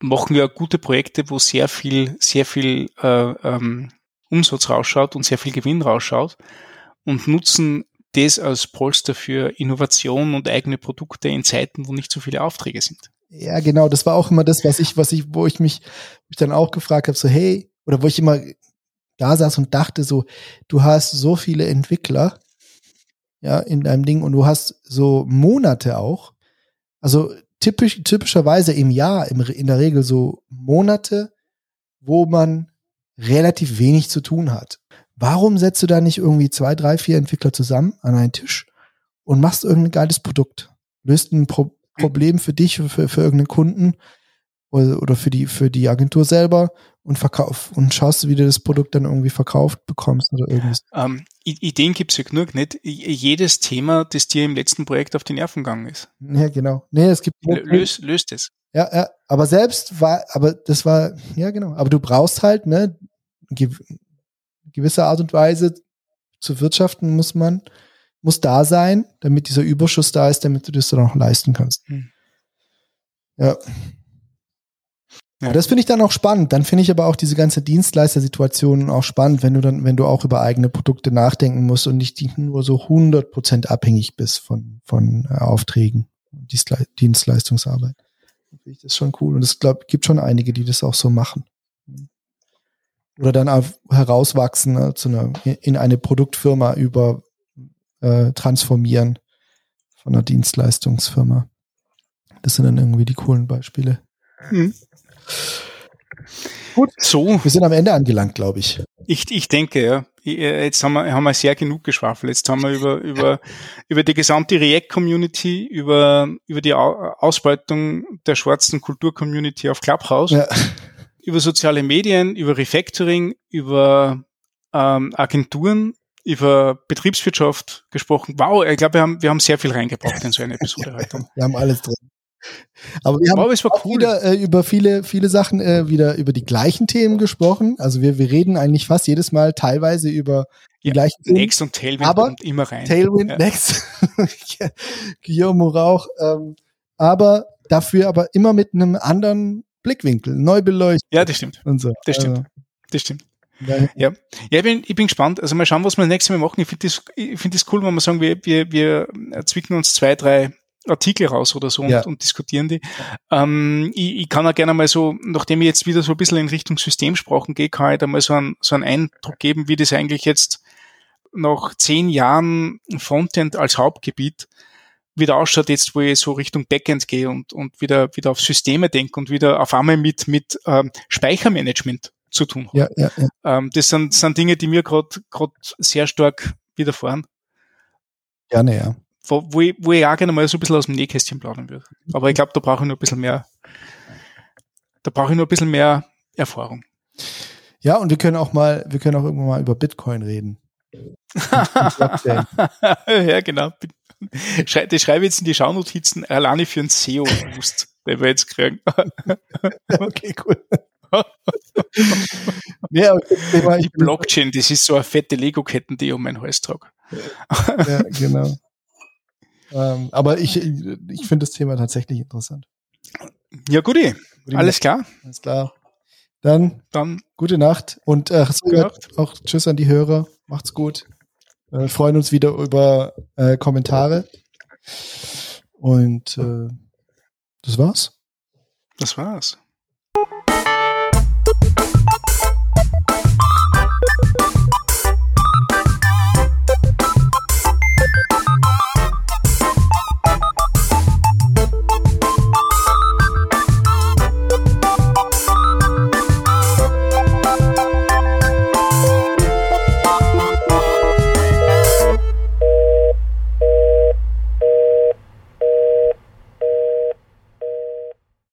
machen wir gute Projekte, wo sehr viel, sehr viel äh, ähm, Umsatz rausschaut und sehr viel Gewinn rausschaut und nutzen das als Polster für Innovation und eigene Produkte in Zeiten, wo nicht so viele Aufträge sind. Ja, genau, das war auch immer das, was ich, was ich, wo ich mich, mich dann auch gefragt habe, so hey, oder wo ich immer da saß und dachte so, du hast so viele Entwickler, ja, in deinem Ding und du hast so Monate auch. Also typisch, typischerweise im Jahr, im, in der Regel so Monate, wo man relativ wenig zu tun hat. Warum setzt du da nicht irgendwie zwei, drei, vier Entwickler zusammen an einen Tisch und machst irgendein geiles Produkt? Löst ein Pro Problem für dich, für, für irgendeinen Kunden oder, oder für die, für die Agentur selber und verkauf und schaust, wie du das Produkt dann irgendwie verkauft bekommst oder irgendwas. Ähm, Ideen gibt's ja genug, nicht? Jedes Thema, das dir im letzten Projekt auf die Nerven gegangen ist. Ja, genau. Nee, es gibt. Löst, löst es. Ja, ja. Aber selbst war, aber das war, ja, genau. Aber du brauchst halt, ne, gewisse Art und Weise zu wirtschaften muss man, muss da sein, damit dieser Überschuss da ist, damit du das dann auch leisten kannst. Hm. Ja. Ja. Das finde ich dann auch spannend. Dann finde ich aber auch diese ganze Dienstleistersituation auch spannend, wenn du dann, wenn du auch über eigene Produkte nachdenken musst und nicht nur so 100% abhängig bist von, von äh, Aufträgen, Dienstleistungsarbeit. Finde ich das schon cool. Und es glaub, gibt schon einige, die das auch so machen. Oder dann auch herauswachsen ne, zu einer, in eine Produktfirma über, äh, transformieren von einer Dienstleistungsfirma. Das sind dann irgendwie die coolen Beispiele. Mhm. Gut, so. Wir sind am Ende angelangt, glaube ich. Ich, ich denke, ja. Äh, jetzt haben wir, haben wir sehr genug geschwafelt. Jetzt haben wir über, über, über die gesamte React-Community, über, über die Ausbeutung der schwarzen Kultur-Community auf Clubhouse, ja. über soziale Medien, über Refactoring, über ähm, Agenturen, über Betriebswirtschaft gesprochen. Wow, ich glaube, wir haben, wir haben sehr viel reingebracht in so eine Episode heute. Wir haben alles drin. Aber wir haben auch cool. wieder äh, über viele, viele Sachen äh, wieder über die gleichen Themen gesprochen. Also wir, wir reden eigentlich fast jedes Mal teilweise über die ja, gleichen Themen. Next und Tailwind aber kommt immer rein. Tailwind, ja. Next, Guillermo Rauch. Ähm, aber dafür aber immer mit einem anderen Blickwinkel, neu beleuchtet. Ja, das stimmt. Und so. Das stimmt. Also, das stimmt. Ja, ja. ich, bin, ich bin gespannt. Also mal schauen, was wir das nächste Mal machen. Ich finde das, ich das cool, wenn wir sagen, wir, wir, wir zwicken uns zwei, drei Artikel raus oder so ja. und, und, diskutieren die. Ähm, ich, ich, kann auch gerne mal so, nachdem ich jetzt wieder so ein bisschen in Richtung Systemsprachen gehe, kann ich da mal so einen, so einen Eindruck geben, wie das eigentlich jetzt nach zehn Jahren Frontend als Hauptgebiet wieder ausschaut, jetzt wo ich so Richtung Backend gehe und, und wieder, wieder auf Systeme denke und wieder auf einmal mit, mit ähm, Speichermanagement zu tun habe. Ja, ja, ja. Ähm, das sind, sind Dinge, die mir gerade sehr stark widerfahren. Gerne, ja wo, wo, ich, wo ich auch gerne mal so ein bisschen aus dem Nähkästchen plaudern würde. Aber ich glaube, da brauche ich nur ein bisschen mehr, da brauche ich nur ein bisschen mehr Erfahrung. Ja, und wir können auch mal, wir können auch irgendwann mal über Bitcoin reden. ja, genau. Das schreibe ich jetzt in die Schaunotizen alleine für einen SEO-Boost, den wir jetzt kriegen. okay, cool. ja, okay, die Blockchain, das ist so eine fette Lego-Ketten, die ich um meinen Hals trage. ja, genau. Ähm, aber ich, ich finde das Thema tatsächlich interessant. Ja, guti. Alles klar. Alles klar. Dann, Dann gute Nacht und äh, auch Tschüss an die Hörer. Macht's gut. Wir freuen uns wieder über äh, Kommentare. Und äh, das war's. Das war's.